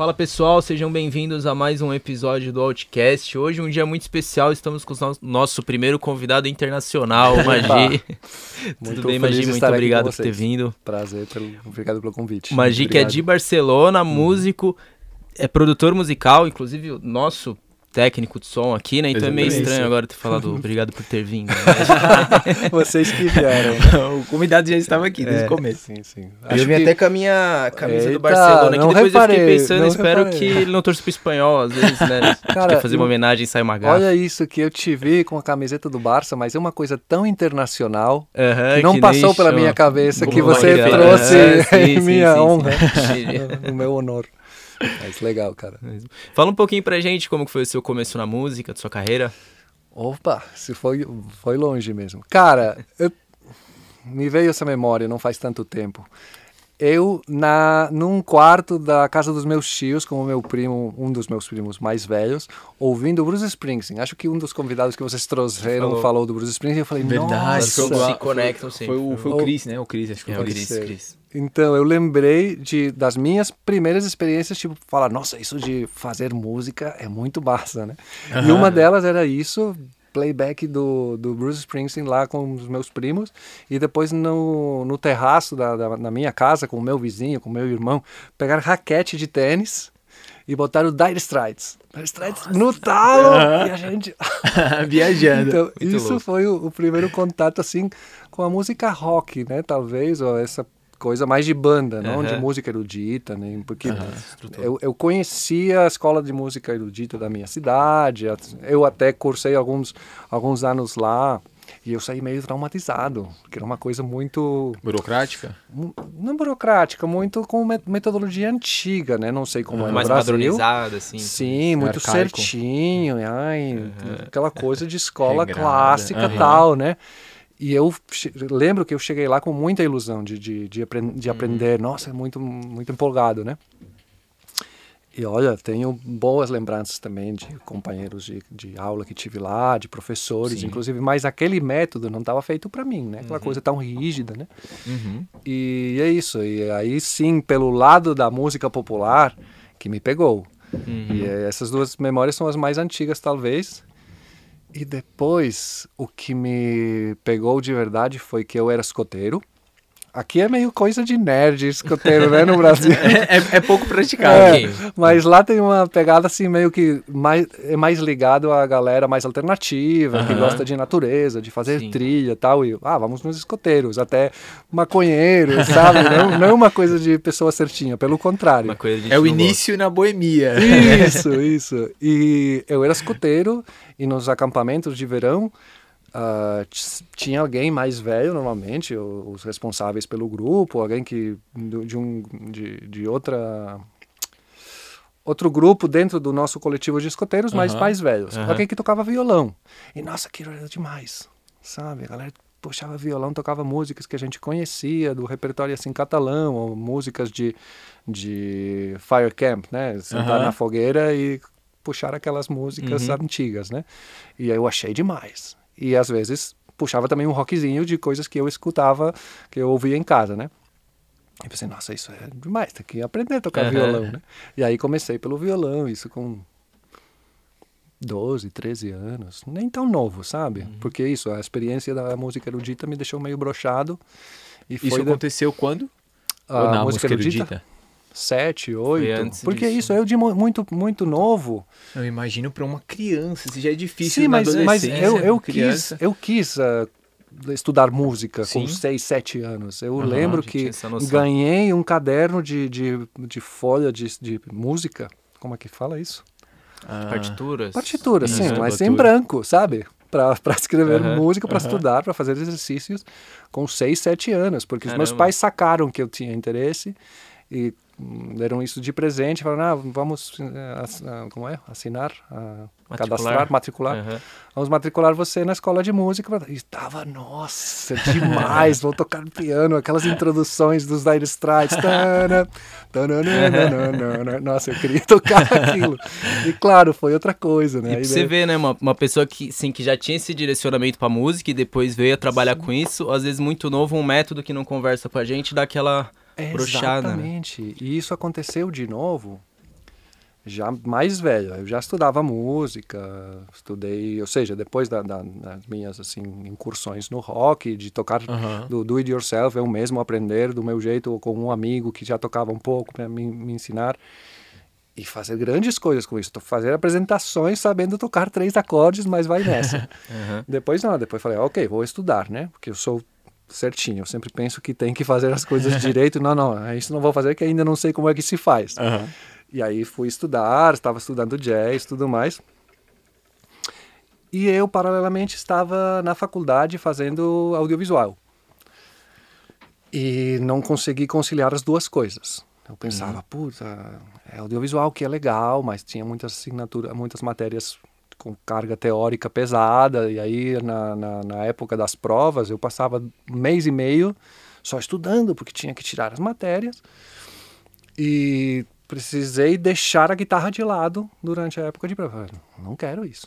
Fala pessoal, sejam bem-vindos a mais um episódio do Outcast. Hoje um dia muito especial, estamos com o nosso primeiro convidado internacional, Magi. Tudo bem, Magi? Muito obrigado por ter vindo. Prazer, pelo, obrigado pelo convite. Magi que é de Barcelona, músico, é produtor musical, inclusive o nosso técnico de som aqui, né? Então é meio estranho agora ter falado obrigado por ter vindo. Né? Vocês que vieram. o convidado já estava aqui desde é, o começo. Sim, sim. Acho eu vim que... até com a minha camisa Eita, do Barcelona, que depois reparei, eu fiquei pensando, espero reparei. que ele não torça pro espanhol, às vezes, né? Cara, quer fazer uma homenagem e sai uma gafa. Olha isso, que eu te vi com a camiseta do Barça, mas é uma coisa tão internacional uh -huh, que não que passou pela minha cabeça que você trouxe é, sim, em minha sim, honra, no meu honor. Mas legal, cara. Fala um pouquinho pra gente como foi o seu começo na música, da sua carreira. Opa, se foi, foi longe mesmo. Cara, eu, me veio essa memória não faz tanto tempo eu na num quarto da casa dos meus tios com o meu primo, um dos meus primos mais velhos, ouvindo Bruce Springsteen. Acho que um dos convidados que vocês trouxeram falou, falou do Bruce Springsteen. Eu falei, verdade, nossa, se conectam sim. Foi o, foi o Chris, né? O Chris, acho que foi é, o Chris, Chris. Então, eu lembrei de, das minhas primeiras experiências, tipo, falar, nossa, isso de fazer música é muito massa, né? Uhum. E uma delas era isso, playback do, do Bruce Springsteen lá com os meus primos e depois no, no terraço da, da, na minha casa com o meu vizinho, com o meu irmão, pegar raquete de tênis e botar o Dire Straits. Dire Straits no talo e a gente viajando. então, isso louco. foi o, o, primeiro contato assim com a música rock, né? Talvez ou essa coisa mais de banda, não de música erudita, né? Porque eu, eu conhecia a escola de música erudita da minha cidade, eu até cursei alguns, alguns anos lá. E eu saí meio traumatizado, porque era uma coisa muito... Burocrática? Não burocrática, muito com metodologia antiga, né? Não sei como uhum. é no Mais Brasil. padronizada, assim. Sim, muito arcaico. certinho. Ai, uhum. Aquela coisa de escola Regrada. clássica uhum. tal, né? E eu lembro que eu cheguei lá com muita ilusão de, de, de, de uhum. aprender. Nossa, é muito, muito empolgado, né? E olha, tenho boas lembranças também de companheiros de, de aula que tive lá, de professores, Sim. inclusive, mas aquele método não estava feito para mim, né? Aquela uhum. coisa tão rígida, né? Uhum. E é isso. E aí sim, pelo lado da música popular, que me pegou. Uhum. E essas duas memórias são as mais antigas, talvez. E depois, o que me pegou de verdade foi que eu era escoteiro. Aqui é meio coisa de nerd escoteiro, né, no Brasil. é, é, é, pouco praticado é, Mas lá tem uma pegada assim, meio que mais, é mais ligado à galera mais alternativa, que gosta de natureza, de fazer Sim. trilha e tal. E, ah, vamos nos escoteiros, até maconheiros, sabe? não, não uma coisa de pessoa certinha, pelo contrário. é o início gosta. na boemia. Isso, isso. E eu era escoteiro e nos acampamentos de verão Uh, tinha alguém mais velho normalmente, os responsáveis pelo grupo, alguém que de um de, de outra outro grupo dentro do nosso coletivo de escoteiros, mas mais velhos, alguém que tocava violão. E nossa, que era demais, sabe? A galera puxava violão, tocava músicas que a gente conhecia do repertório assim catalão, ou músicas de de fire camp, né? Sentar na fogueira e puxar aquelas músicas uhum. antigas, né? E aí eu achei demais. E às vezes puxava também um rockzinho de coisas que eu escutava, que eu ouvia em casa, né? E pensei, nossa, isso é demais, tem que aprender a tocar uhum. violão, né? E aí comecei pelo violão, isso com 12, 13 anos, nem tão novo, sabe? Uhum. Porque isso, a experiência da música erudita me deixou meio brochado. E isso aconteceu quando? A música, música erudita? erudita? Sete, oito. Porque disso. isso, eu de muito, muito novo. Eu imagino para uma criança, se já é difícil Sim, mas, mas eu, eu quis, eu quis uh, estudar música Sim. com seis, sete anos. Eu uhum, lembro que ganhei um caderno de, de, de folha de, de música. Como é que fala isso? Ah, partituras. Partituras, sim, mas em branco, sabe? Para escrever uhum, música, para uhum. estudar, para fazer exercícios com seis, sete anos. Porque Caramba. os meus pais sacaram que eu tinha interesse e deram isso de presente, falaram, ah, vamos uh, como é? assinar, uh, matricular. cadastrar, matricular. Uhum. Vamos matricular você na escola de música. E estava, nossa, demais, vou tocar piano, aquelas introduções dos Dire Straits. Nossa, eu queria tocar aquilo. E claro, foi outra coisa, né? E pra você ver, né, uma, uma pessoa que, sim, que já tinha esse direcionamento para música e depois veio a trabalhar sim. com isso, às vezes muito novo, um método que não conversa com a gente, dá aquela é, Exatamente. E isso aconteceu de novo já mais velho. Eu já estudava música, estudei, ou seja, depois da, da, das minhas assim incursões no rock, de tocar uhum. do do it yourself, eu mesmo aprender do meu jeito com um amigo que já tocava um pouco para me, me ensinar e fazer grandes coisas com isso. Fazer apresentações sabendo tocar três acordes, mas vai nessa. uhum. Depois não, depois falei, ok, vou estudar, né? Porque eu sou certinho. Eu sempre penso que tem que fazer as coisas direito. Não, não, é isso não vou fazer que ainda não sei como é que se faz. Uhum. E aí fui estudar, estava estudando jazz, tudo mais. E eu paralelamente estava na faculdade fazendo audiovisual. E não consegui conciliar as duas coisas. Eu pensava, uhum. puta, é audiovisual que é legal, mas tinha muitas assinaturas, muitas matérias com carga teórica pesada. E aí, na, na, na, época das provas, eu passava um mês e meio só estudando, porque tinha que tirar as matérias. E precisei deixar a guitarra de lado durante a época de prova. Não quero isso.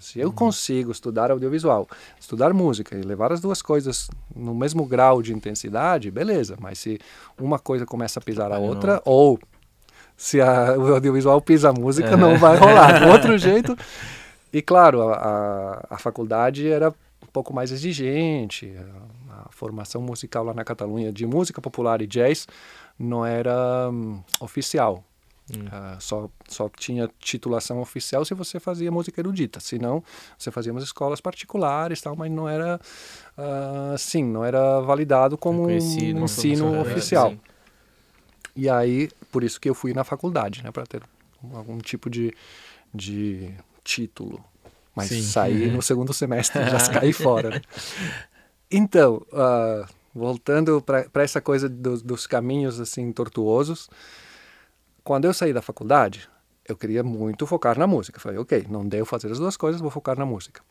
Se eu uhum. consigo estudar audiovisual, estudar música e levar as duas coisas no mesmo grau de intensidade, beleza. Mas se uma coisa começa a pisar a outra, ou se a, o audiovisual pisa a música, é. não vai rolar. Do outro jeito. E claro, a, a, faculdade era um pouco mais exigente. A, a, formação musical lá na Catalunha de música popular e jazz não era um, oficial. Hum. Uh, só, só tinha titulação oficial se você fazia música erudita, senão você fazia umas escolas particulares tal, mas não era uh, sim, não era validado como um ensino oficial. E aí, por isso que eu fui na faculdade, né, para ter algum tipo de, de título. Mas sim. saí no segundo semestre, já caí fora. Né? Então, uh, voltando para essa coisa do, dos caminhos assim tortuosos, quando eu saí da faculdade, eu queria muito focar na música. Falei, ok, não devo fazer as duas coisas, vou focar na música.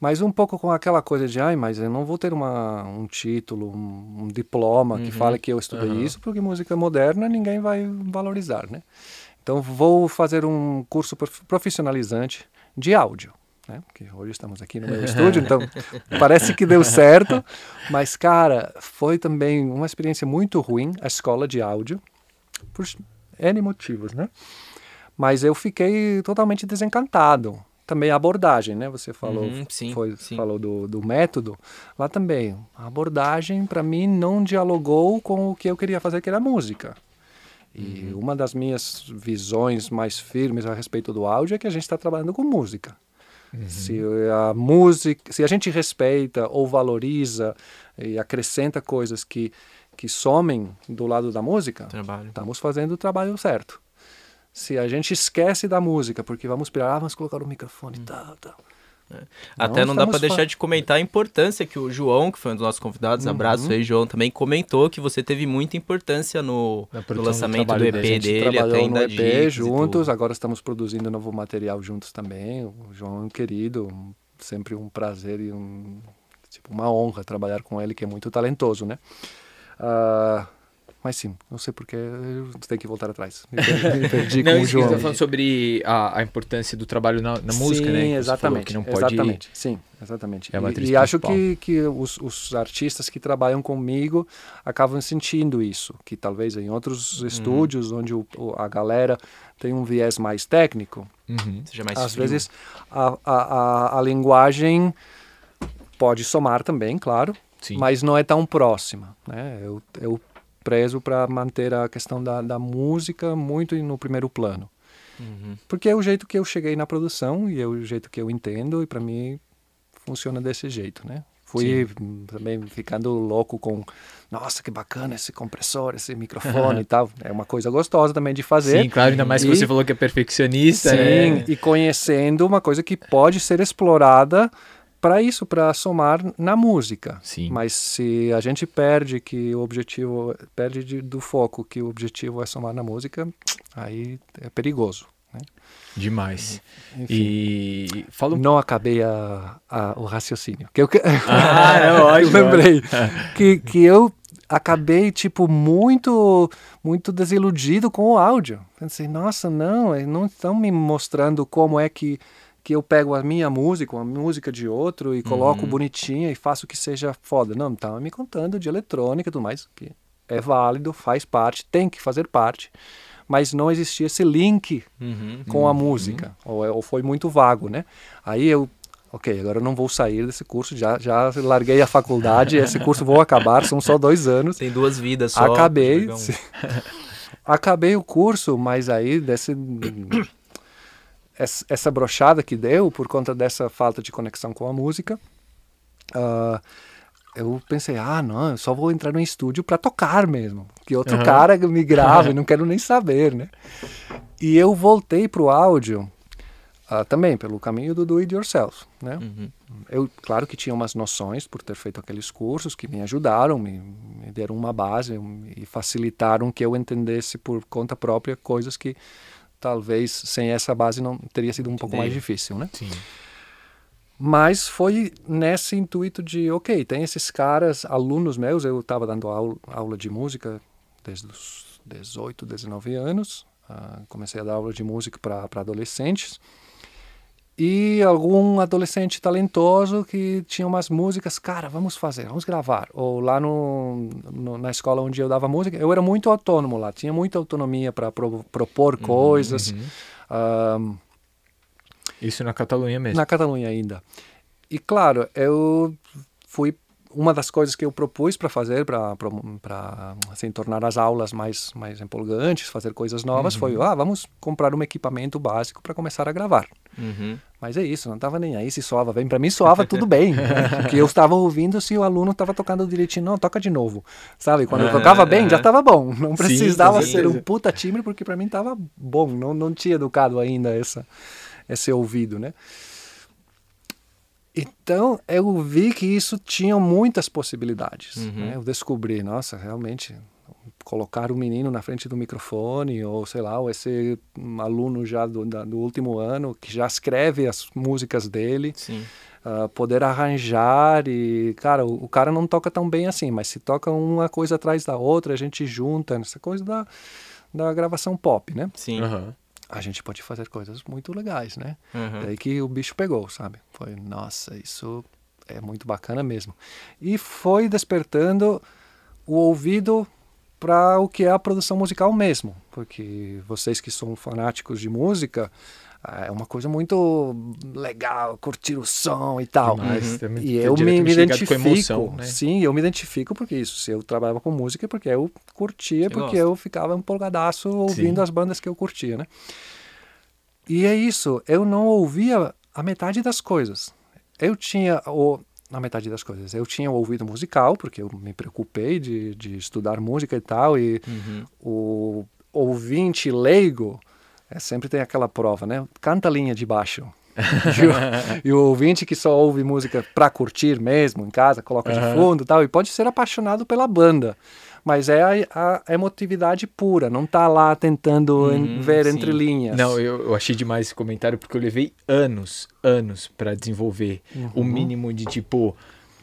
Mas um pouco com aquela coisa de, ai, mas eu não vou ter uma, um título, um, um diploma uhum. que fale que eu estudei uhum. isso, porque música moderna ninguém vai valorizar, né? Então vou fazer um curso profissionalizante de áudio. Né? Porque hoje estamos aqui no meu estúdio, então parece que deu certo, mas cara, foi também uma experiência muito ruim a escola de áudio, por N motivos, né? Mas eu fiquei totalmente desencantado. Também a abordagem, né? Você falou, uhum, sim, foi, sim. falou do, do método. Lá também, a abordagem para mim não dialogou com o que eu queria fazer, que era música. E uhum. uma das minhas visões mais firmes a respeito do áudio é que a gente está trabalhando com música. Uhum. Se a música, se a gente respeita ou valoriza e acrescenta coisas que que somem do lado da música, trabalho. estamos fazendo o trabalho certo. Se a gente esquece da música, porque vamos esperar, ah, vamos colocar o microfone e hum. tal, tal. É. Até não, não dá para deixar de comentar a importância que o João, que foi um dos nossos convidados, uhum. abraço aí, João, também comentou que você teve muita importância no, no lançamento do, do EP dele. dele até no EP juntos, agora estamos produzindo novo material juntos também. O João é um querido, sempre um prazer e um, tipo, uma honra trabalhar com ele, que é muito talentoso, né? Uh, mas sim, não sei porque tenho que voltar atrás. Perdi, não, com o João. Você está falando sobre a, a, importância do trabalho na, na música, sim, né? Sim, exatamente. Que não pode... Exatamente, sim, exatamente. É e, e acho que, que os, os, artistas que trabalham comigo acabam sentindo isso, que talvez em outros uhum. estúdios, onde o, a galera tem um viés mais técnico, uhum. Seja mais às frio. vezes a, a, a, a linguagem pode somar também, claro, Sim. mas não é tão próxima. Né? Eu, eu prezo para manter a questão da, da música muito no primeiro plano. Uhum. Porque é o jeito que eu cheguei na produção e é o jeito que eu entendo e para mim funciona desse jeito, né? Fui Sim. também ficando louco com, nossa, que bacana esse compressor, esse microfone e tal. É uma coisa gostosa também de fazer. Sim, claro, ainda mais e, que você falou que é perfeccionista. Sim, né? e conhecendo uma coisa que pode ser explorada para isso, para somar na música. Sim. Mas se a gente perde que o objetivo, perde de, do foco que o objetivo é somar na música, aí é perigoso. Né? Demais. Enfim, e fala... não acabei a, a, o raciocínio. Que eu, ah, é ótimo. eu lembrei que, que eu acabei tipo muito muito desiludido com o áudio. Pensei, nossa, não, não estão me mostrando como é que que eu pego a minha música, uma música de outro e coloco uhum. bonitinha e faço que seja foda. Não, estava me contando de eletrônica e tudo mais, que é válido, faz parte, tem que fazer parte, mas não existia esse link uhum. com a uhum. música, ou, ou foi muito vago, né? Aí eu ok, agora eu não vou sair desse curso, já, já larguei a faculdade, esse curso vou acabar, são só dois anos. Tem duas vidas só. Acabei, acabei o curso, mas aí desse, essa brochada que deu por conta dessa falta de conexão com a música, uh, eu pensei, ah, não, eu só vou entrar no estúdio para tocar mesmo, que outro uhum. cara me grave, não quero nem saber, né? E eu voltei pro áudio Uh, também pelo caminho do do it yourself, né? Uhum. Eu, claro que tinha umas noções por ter feito aqueles cursos que me ajudaram, me, me, deram uma base e facilitaram que eu entendesse por conta própria coisas que talvez sem essa base não teria sido um pouco mais difícil, né? Sim. Mas foi nesse intuito de, ok, tem esses caras, alunos meus, eu estava dando aula, aula de música desde os 18, 19 anos, uh, comecei a dar aula de música para adolescentes e algum adolescente talentoso que tinha umas músicas, cara, vamos fazer, vamos gravar. Ou lá no, no na escola onde eu dava música, eu era muito autônomo lá, tinha muita autonomia para pro, propor uhum, coisas. Uhum. Um, Isso na Catalunha mesmo? Na Catalunha ainda. E claro, eu fui uma das coisas que eu propus para fazer, para assim, tornar as aulas mais, mais empolgantes, fazer coisas novas, uhum. foi, ah, vamos comprar um equipamento básico para começar a gravar. Uhum. Mas é isso, não estava nem aí se soava bem. Para mim soava tudo bem, né? porque eu estava ouvindo se o aluno estava tocando direitinho, não, toca de novo, sabe? Quando eu tocava bem, já estava bom, não precisava sim, ser um puta timbre, porque para mim estava bom, não, não tinha educado ainda essa, esse ouvido, né? Então eu vi que isso tinha muitas possibilidades. Uhum. Né? Eu descobri, nossa, realmente colocar o menino na frente do microfone ou sei lá, ou esse aluno já do, do último ano que já escreve as músicas dele, uh, poder arranjar e cara, o, o, cara não toca tão bem assim, mas se toca uma coisa atrás da outra, a gente junta essa coisa da, da gravação pop, né? Sim. Uhum a gente pode fazer coisas muito legais, né? Uhum. Daí que o bicho pegou, sabe? Foi, nossa, isso é muito bacana mesmo. E foi despertando o ouvido para o que é a produção musical mesmo, porque vocês que são fanáticos de música, é uma coisa muito legal, curtir o som e tal. Demais, uhum. E eu me, me identifico, emoção, né? sim, eu me identifico porque isso, se eu trabalhava com música, porque eu curtia, porque gosta. eu ficava empolgadaço ouvindo sim. as bandas que eu curtia, né? E é isso, eu não ouvia a metade das coisas. Eu tinha o na metade das coisas. Eu tinha o ouvido musical, porque eu me preocupei de, de estudar música e tal, e uhum. o ouvinte leigo é, sempre tem aquela prova, né? Canta a linha de baixo. e, o, e, o, ouvinte que só ouve música para curtir mesmo, em casa, coloca uhum. de fundo e tal, e pode ser apaixonado pela banda. Mas é a, a emotividade pura, não tá lá tentando hum, ver sim. entre linhas. Não, eu, eu, achei demais esse comentário porque eu levei anos, anos para desenvolver uhum. o mínimo de tipo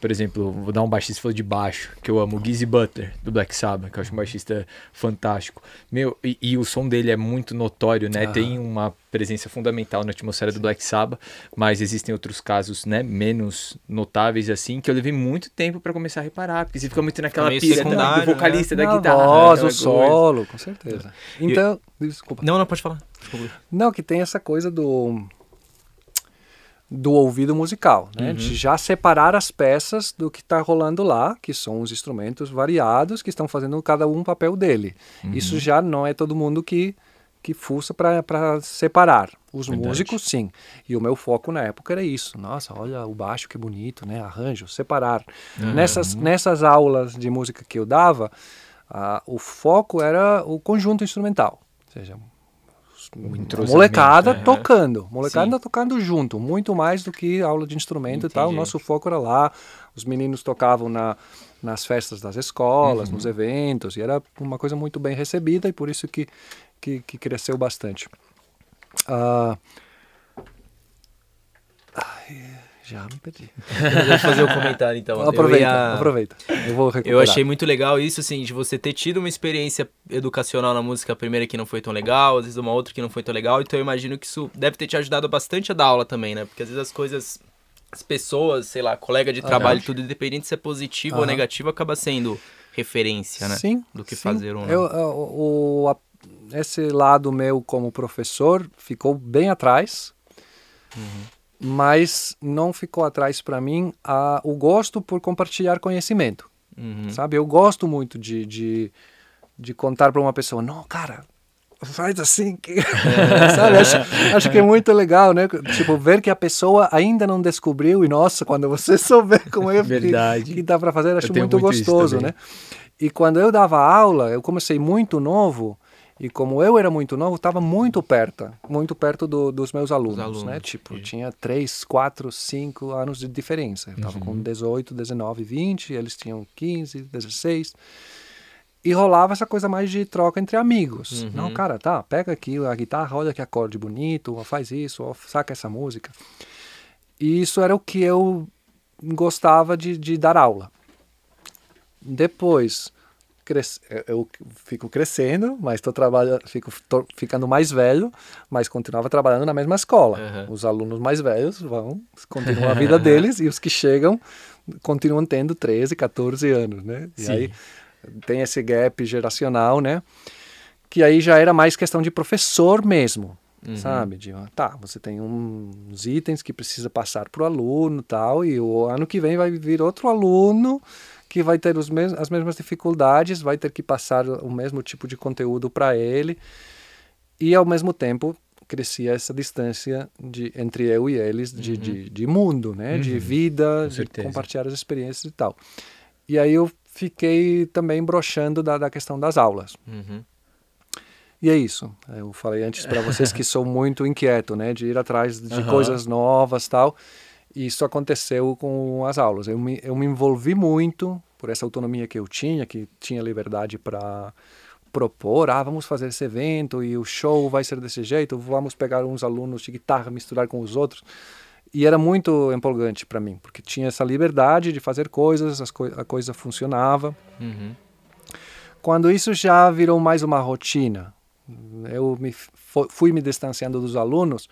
por exemplo, vou dar um baixista falou de baixo, que eu amo, Gizzy Butler, do Black Sabbath, que eu acho um baixista fantástico. Meu, e, e o som dele é muito notório, né? Tem uma presença fundamental na atmosfera Sim. do Black Sabbath, mas existem outros casos, né, menos notáveis assim, que eu levei muito tempo para começar a reparar, porque você fica muito naquela pira do vocalista né? da na guitarra. Voz, o solo, com certeza. Então, eu... desculpa. Não, não pode falar. Desculpa. Não, que tem essa coisa do do ouvido musical, né? Uhum. De já separar as peças do que está rolando lá, que são os instrumentos variados que estão fazendo cada um o papel dele. Uhum. Isso já não é todo mundo que que fuça para separar. Os Verdade. músicos, sim. E o meu foco na época era isso. Nossa, olha o baixo que bonito, né? Arranjo, separar. Uhum. Nessas, nessas aulas de música que eu dava, uh, o foco era o conjunto instrumental. Ou seja, molecada né? tocando, molecada Sim. tocando junto, muito mais do que aula de instrumento Entendi. e tal. O nosso foco era lá, os meninos tocavam na, nas festas das escolas, uhum. nos eventos, e era uma coisa muito bem recebida e por isso que, que, que cresceu bastante. Uh, já me perdi. Eu vou fazer o um comentário então. Aproveita, eu ia... aproveita. Eu vou recuperar. Eu achei muito legal isso, assim, de você ter tido uma experiência educacional na música primeira que não foi tão legal, às vezes uma outra que não foi tão legal. Então eu imagino que isso deve ter te ajudado bastante a dar aula também, né? Porque às vezes as coisas, as pessoas, sei lá, colega de trabalho, ah, tudo, independente se é positivo ou negativo, acaba sendo referência, né? Sim. Do que sim. fazer não. Eu, o, o, esse lado meu como professor ficou bem atrás, mas não ficou atrás para mim a, o gosto por compartilhar conhecimento. Uhum. Sabe? Eu gosto muito de, de, de contar para uma pessoa: não, cara, faz assim. Que... Sabe? Acho, acho que é muito legal, né? Tipo, ver que a pessoa ainda não descobriu e, nossa, quando você souber como é Verdade. que, que dá para fazer, acho muito, muito gostoso, né? E quando eu dava aula, eu comecei muito novo. E como eu era muito novo, estava muito perto, muito perto do, dos meus alunos, alunos, né? Tipo, isso. tinha 3, 4, 5 anos de diferença. Eu estava Uhum. com 18, 19, 20, eles tinham 15, 16. E rolava essa coisa mais de troca entre amigos. Uhum. Não, cara, tá, pega aqui a guitarra, olha que acorde bonito, ó, faz isso, ó, saca essa música. E isso era o que eu gostava de, de dar aula. Depois, cres... eu fico crescendo, mas tô trabalhando, fico tô ficando mais velho, mas continuava trabalhando na mesma escola. Uhum. Os alunos mais velhos vão, continuam a vida deles e os que chegam continuam tendo 13, 14 anos, né? E Sim. aí tem esse gap geracional, né? Que aí já era mais questão de professor mesmo, Uhum. sabe? De, tá, você tem uns itens que precisa passar para o aluno tal, e o ano que vem vai vir outro aluno que vai ter os mes as mesmas dificuldades, vai ter que passar o mesmo tipo de conteúdo para ele, e ao mesmo tempo crescia essa distância de, entre eu e eles de, de, de mundo, né? De Uhum. vida, Com de certeza. compartilhar as experiências e tal. E aí eu fiquei também broxando da, da questão das aulas. Uhum. E é isso. Eu falei antes para vocês que sou muito inquieto, né, de ir atrás de coisas novas, tal. Isso aconteceu com as aulas. Eu me, eu me envolvi muito por essa autonomia que eu tinha, que tinha liberdade para propor, ah, vamos fazer esse evento e o show vai ser desse jeito, vamos pegar uns alunos de guitarra, misturar com os outros. E era muito empolgante para mim, porque tinha essa liberdade de fazer coisas, as coi a coisa funcionava. Uhum. Quando isso já virou mais uma rotina, eu me fui me distanciando dos alunos,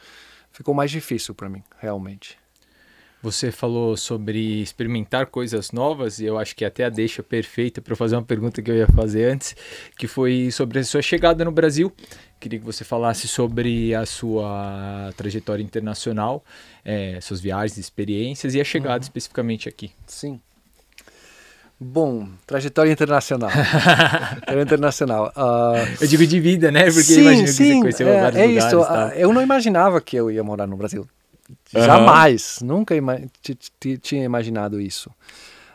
ficou mais difícil para mim, realmente. Você falou sobre experimentar coisas novas e eu acho que até a deixa perfeita para fazer uma pergunta que eu ia fazer antes, que foi sobre a sua chegada no Brasil. Queria que você falasse sobre a sua trajetória internacional, eh, suas viagens, experiências e a chegada especificamente aqui. Sim. Bom, trajetória internacional. trajetória internacional. ah, Eu digo de vida, né? Porque sim, imagino que sim, você conheceu é, vários é lugares. isso. e tal. ah, eu não imaginava que eu ia morar no Brasil. Jamais, nunca ima ti- ti- tinha imaginado isso.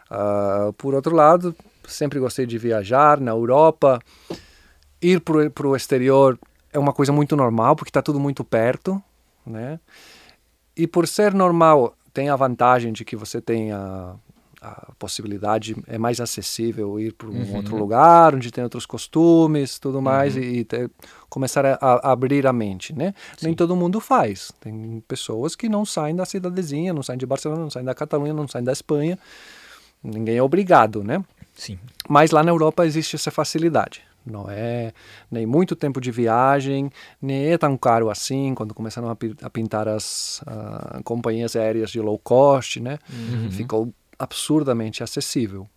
Ah, por outro lado, sempre gostei de viajar na Europa. Ir para o exterior é uma coisa muito normal, porque está tudo muito perto, né? E por ser normal, tem a vantagem de que você tem a, possibilidade, é mais acessível ir para um Uhum. outro lugar, onde tem outros costumes, tudo mais, e, e ter- começar a, a abrir a mente, né? Nem todo mundo faz. Tem pessoas que não saem da cidadezinha, não saem de Barcelona, não saem da Catalunha, não saem da Espanha. Ninguém é obrigado, né? Sim. Mas lá na Europa existe essa facilidade. Não é nem muito tempo de viagem, nem é tão caro assim. Quando começaram a, pi- a pintar as ah, companhias aéreas de low cost, né? Ficou absurdamente acessível.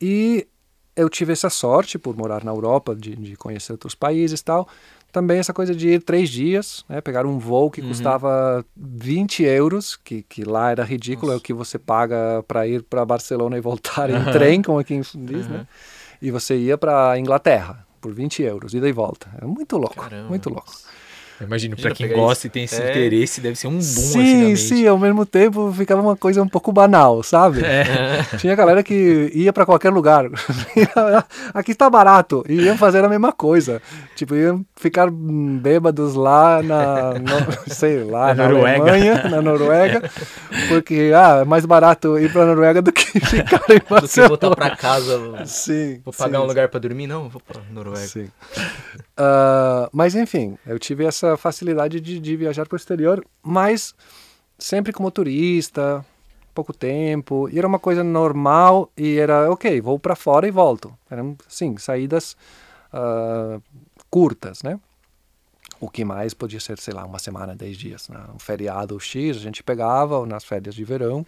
E eu tive essa sorte por morar na Europa, de, de conhecer outros países e tal. Também essa coisa de ir três dias, né? pegar um voo que custava 20 euros, que, que lá era ridículo, é o que você paga para ir para Barcelona e voltar em trem, como aqui diz, né? E você ia para Inglaterra por 20 euros, ida e volta. É muito louco, Caramba. muito louco. Imagino, Imagina para quem gosta isso. e tem esse É. interesse, deve ser um boom assim sim, mente. sim, ao mesmo tempo ficava uma coisa um pouco banal, sabe? É. Tinha galera que ia para qualquer lugar. Aqui está barato. E iam fazer a mesma coisa. Tipo, iam ficar bêbados lá na, no- sei lá, Na na, Noruega. Alemanha, na Noruega, porque ah, é mais barato ir para Noruega do que ficar em Do que Barcelona. voltar pra casa, Sim. vou pagar sim, um lugar pra dormir? Não, vou pra Noruega. Sim. Ah, mas enfim, eu tive essa facilidade de, de viajar para o exterior, mas sempre como turista, pouco tempo, e era uma coisa normal e era ok, vou para fora e volto. Eram sim saídas ah, curtas, né? O que mais podia ser, sei lá, uma semana, dez dias. Né? Um feriado X, a gente pegava nas férias de verão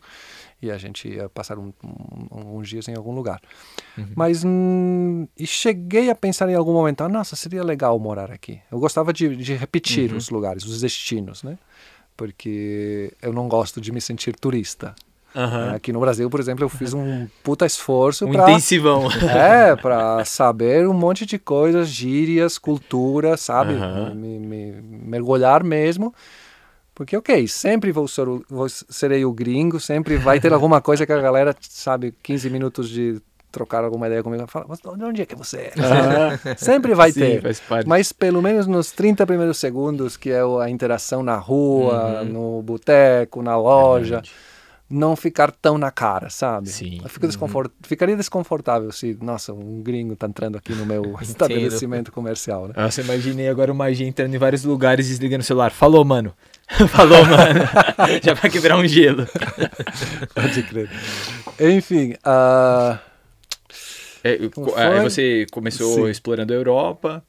e a gente ia passar um, um, uns dias em algum lugar. Uhum. Mas hum, e cheguei a pensar em algum momento, ah, nossa, seria legal morar aqui. Eu gostava de, de repetir uhum. os lugares, os destinos, né? Porque eu não gosto de me sentir turista. Uhum. Aqui no Brasil, por exemplo, eu fiz um puta esforço um intensivão. É, para saber um monte de coisas, gírias, cultura, sabe? Me, me, mergulhar mesmo. Porque, ok, sempre vou, ser, vou serei o gringo, sempre vai ter alguma coisa que a galera, sabe, 15 minutos de trocar alguma ideia comigo, fala, mas de onde é que você é? Uhum. sempre vai Sim, ter. Mas pelo menos nos 30 primeiros segundos, que é a interação na rua, uhum. no boteco, na loja. Não ficar tão na cara, sabe? Sim. Fico desconfort... Uhum. Ficaria desconfortável se, nossa, um gringo tá entrando aqui no meu estabelecimento comercial, né? Nossa, imaginei agora o magia entrando em vários lugares e desligando o celular. Falou, mano. Falou, mano. Já vai quebrar um gelo. Pode crer. Enfim, uh... é, aí você começou Sim. explorando a Europa.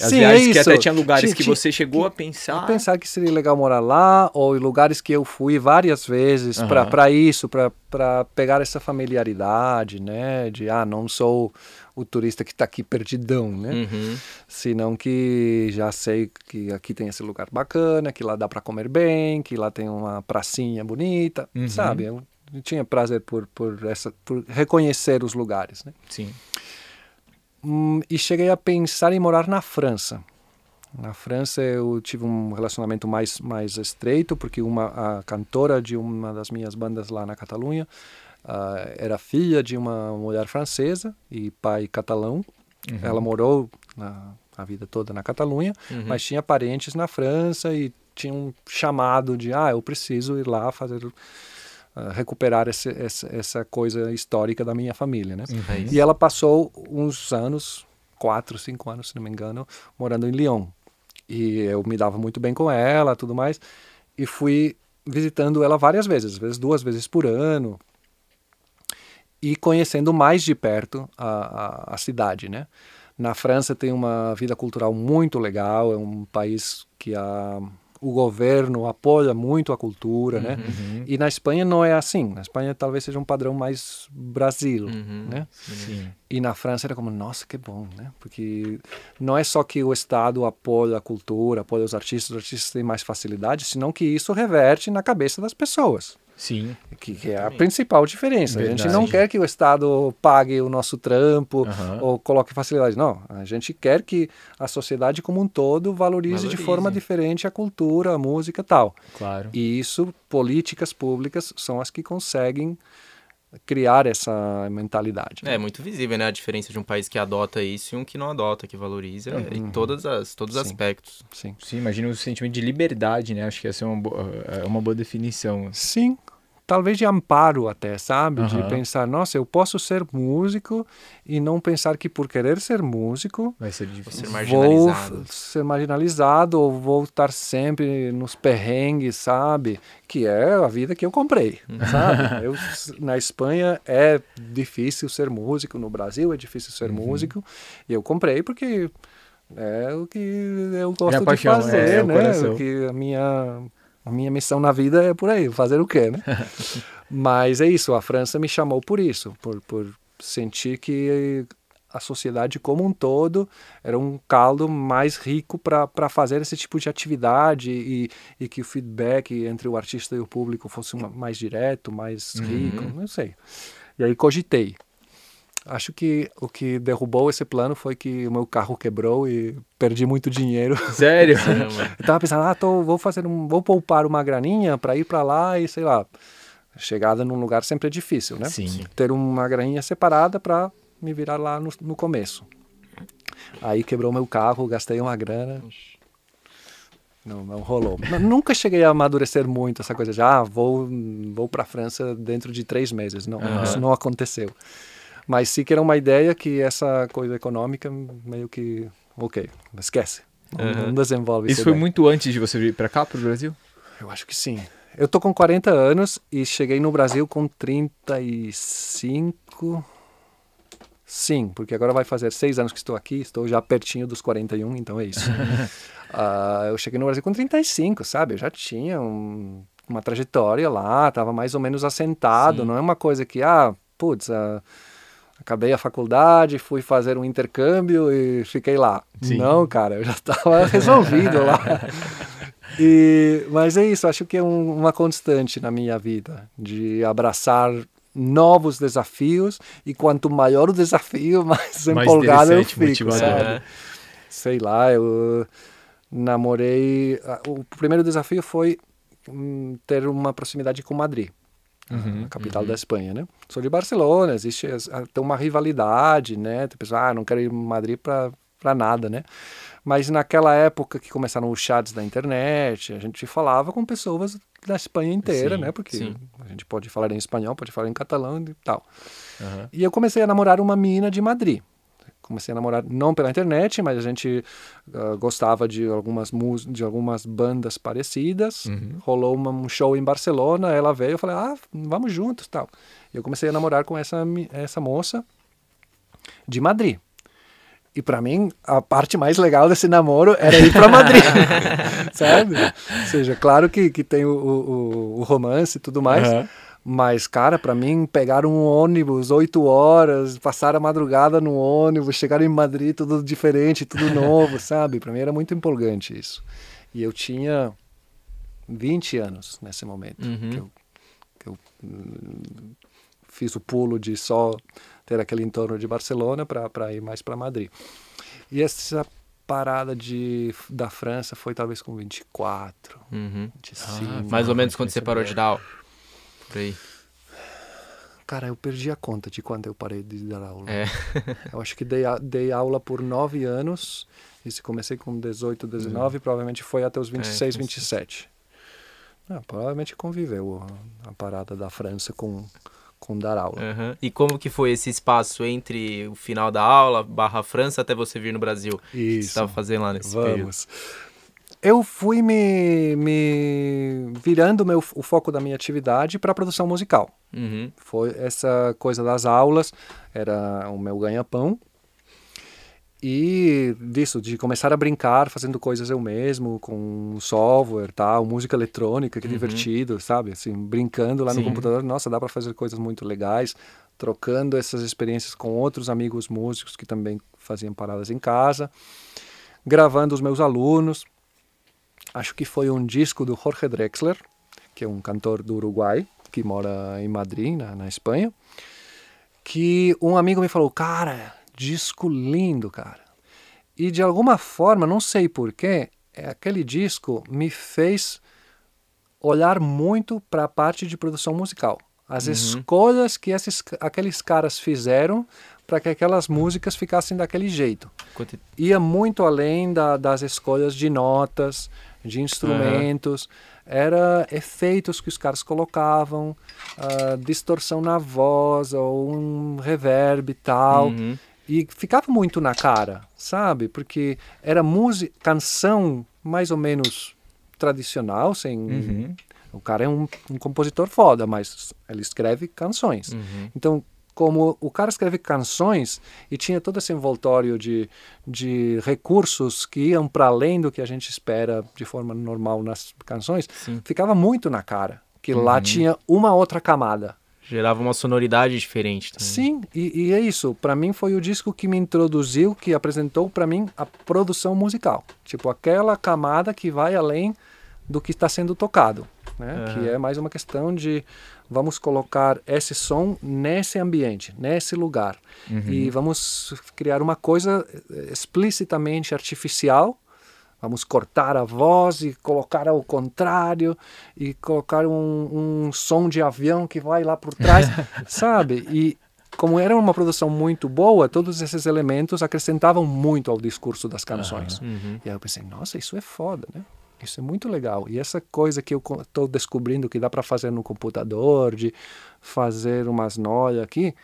As Sim, viagens é que até tinha lugares que você chegou a pensar. Pensar que seria legal morar lá, ou em lugares que eu fui várias vezes uhum. para isso, para pegar essa familiaridade, né? De, ah, não sou o turista que está aqui perdidão, né? Uhum. Senão que já sei que aqui tem esse lugar bacana, que lá dá para comer bem, que lá tem uma pracinha bonita, uhum. sabe? Eu, eu tinha prazer por, por, essa, por reconhecer os lugares, né? Sim. Hum, e cheguei a pensar em morar na França. Na França eu tive um relacionamento mais mais estreito porque uma a cantora de uma das minhas bandas lá na Catalunha uh, era filha de uma mulher francesa e pai catalão. Uhum. Ela morou na, a vida toda na Catalunha, uhum. mas tinha parentes na França e tinha um chamado de ah eu preciso ir lá fazer recuperar esse, essa, essa, coisa histórica da minha família, né? Uhum. E ela passou uns anos, quatro, cinco anos, se não me engano, morando em Lyon. E eu me dava muito bem com ela, tudo mais, e fui visitando ela várias vezes, às vezes duas vezes por ano, e conhecendo mais de perto a, a, a cidade, né? Na França tem uma vida cultural muito legal, é um país que há o governo apoia muito a cultura, né? uhum. né? E na Espanha não é assim. Na Espanha talvez seja um padrão mais Brasil, uhum. né? Sim. E na França era como, nossa, que bom, né? Porque não é só que o Estado apoia a cultura, apoia os artistas, os artistas têm mais facilidade, senão que isso reverte na cabeça das pessoas. Sim. Que, que, é a principal diferença. Verdade. A gente não quer que o Estado pague o nosso trampo uhum. ou coloque facilidade. Não. A gente quer que a sociedade como um todo valorize, valorize. de forma diferente a cultura, a música e tal. Claro. E isso, políticas públicas são as que conseguem criar essa mentalidade. Né? É muito visível, né, a diferença de um país que adota isso e um que não adota, que valoriza uhum. em todas as, todos os aspectos. Sim. Sim, imagina o sentimento de liberdade, né? Acho que essa é uma, boa, é uma boa definição. Sim, talvez de amparo até, sabe? Uhum. De pensar, nossa, eu posso ser músico e não pensar que por querer ser músico vai ser difícil. Ser vou ser marginalizado ou vou estar sempre nos perrengues, sabe? Que é a vida que eu comprei, uhum. sabe? Eu, na Espanha é difícil ser músico, no Brasil é difícil ser uhum. músico e eu comprei porque é o que eu gosto de paixão, fazer, é, né? O que a minha a minha missão na vida é por aí, fazer o quê, né? Mas é isso, a França me chamou por isso, por, por sentir que a sociedade como um todo era um caldo mais rico para fazer esse tipo de atividade e, e, que o feedback entre o artista e o público fosse uma, mais direto, mais uhum. rico, não sei. E aí cogitei. Acho que o que derrubou esse plano foi que o meu carro quebrou e perdi muito dinheiro. Sério? eu tava pensando, ah, tô, vou fazer um, vou poupar uma graninha para ir para lá e sei lá. Chegada num lugar sempre é difícil, né? Sim. Ter uma graninha separada para me virar lá no, no começo. Aí quebrou meu carro, gastei uma grana. Não, não rolou. Nunca cheguei a amadurecer muito essa coisa de, ah, vou, vou para a França dentro de três meses. Não, uhum. isso não aconteceu. Mas sim que era uma ideia que essa coisa econômica meio que, ok, esquece. Não, uhum. não desenvolve isso. Isso foi ideia. muito antes de você vir para cá, para o Brasil? Eu acho que sim. Eu tô com 40 anos e cheguei no Brasil com 35. Sim, porque agora vai fazer seis anos que estou aqui, estou já pertinho dos 41, então é isso. uh, eu cheguei no Brasil com 35, sabe? Eu já tinha um, uma trajetória lá, estava mais ou menos assentado, Sim. não é uma coisa que, ah, putz, uh, acabei a faculdade, fui fazer um intercâmbio e fiquei lá. Sim. Não, cara, eu já estava resolvido lá. E, mas é isso, acho que é um, uma constante na minha vida, de abraçar novos desafios e quanto maior o desafio, mais, mais empolgado eu fico, sabe? É. Sei lá, eu namorei... O primeiro desafio foi hum, ter uma proximidade com Madrid. Uhum, a capital uhum. da Espanha, né? Sou de Barcelona, existe tem uma rivalidade, né? Tem pessoas, ah, não quero ir para Madrid para nada, né? Mas naquela época que começaram os chats da internet, a gente falava com pessoas da Espanha inteira, sim, né? Porque sim. a gente pode falar em espanhol, pode falar em catalão e tal. Uhum. E eu comecei a namorar uma mina de Madrid. Comecei a namorar não pela internet, mas a gente uh, gostava de algumas de algumas bandas parecidas. Uhum. Rolou uma, um show em Barcelona, ela veio, eu falei: "Ah, vamos juntos", tal. Eu comecei a namorar com essa essa moça de Madrid. E para mim, a parte mais legal desse namoro era ir para Madrid, sabe? Ou seja, claro que, que tem o, o, o romance e tudo mais, uhum. Mas, cara, para mim, pegar um ônibus oito horas, passar a madrugada no ônibus, chegar em Madrid, tudo diferente, tudo novo, sabe? Para mim era muito empolgante isso. E eu tinha 20 anos nesse momento, uhum. que eu, que eu hum, fiz o pulo de só ter aquele entorno de Barcelona para ir mais para Madrid. E essa parada de, da França foi talvez com 24, uhum. 25. Ah, mais ou menos quando você parou de dar? Por aí. Cara, eu perdi a conta de quando eu parei de dar aula. É. eu acho que dei, dei aula por nove anos. E se comecei com 18, 19, uhum. provavelmente foi até os 26, é, 27. Não, provavelmente conviveu a, a parada da França com, com dar aula. Uhum. E como que foi esse espaço entre o final da aula, barra França, até você vir no Brasil? Isso. Que você estava fazendo lá nesse Vamos. período? Eu fui me, me virando meu, o foco da minha atividade para a produção musical. Uhum. Foi essa coisa das aulas, era o meu ganha-pão e disso, de começar a brincar fazendo coisas eu mesmo, com software, tal, música eletrônica, que uhum. divertido, sabe? Assim, brincando lá Sim. no computador, nossa, dá para fazer coisas muito legais, trocando essas experiências com outros amigos músicos que também faziam paradas em casa, gravando os meus alunos. Acho que foi um disco do Jorge Drexler, que é um cantor do Uruguai, que mora em Madrid, na, na Espanha, que um amigo me falou, cara, disco lindo, cara. E de alguma forma, não sei porquê, é, aquele disco me fez olhar muito para a parte de produção musical. As uhum. escolhas que esses, aqueles caras fizeram para que aquelas músicas ficassem daquele jeito. Ia muito além da, das escolhas de notas, de instrumentos. Uhum. Era efeitos que os caras colocavam, uh, distorção na voz, ou um reverb e tal. Uhum. E ficava muito na cara, sabe? Porque era música, canção mais ou menos tradicional, sem. Uhum. O cara é um, um, compositor foda, mas ele escreve canções. Uhum. Então, como o cara escreve canções e tinha todo esse envoltório de, de recursos que iam para além do que a gente espera de forma normal nas canções, Sim. ficava muito na cara que uhum. lá tinha uma outra camada. Gerava uma sonoridade diferente também. Sim, e, e é isso. Para mim foi o disco que me introduziu, que apresentou para mim a produção musical. Tipo, aquela camada que vai além do que está sendo tocado. Né? Uhum. Que é mais uma questão de vamos colocar esse som nesse ambiente, nesse lugar. Uhum. E vamos criar uma coisa explicitamente artificial Vamos cortar a voz e colocar ao contrário e colocar um, um som de avião que vai lá por trás, sabe? E como era uma produção muito boa, todos esses elementos acrescentavam muito ao discurso das canções. Uhum. E aí eu pensei, nossa, isso é foda, né? Isso é muito legal. E essa coisa que eu estou descobrindo que dá para fazer no computador, de fazer umas noias aqui,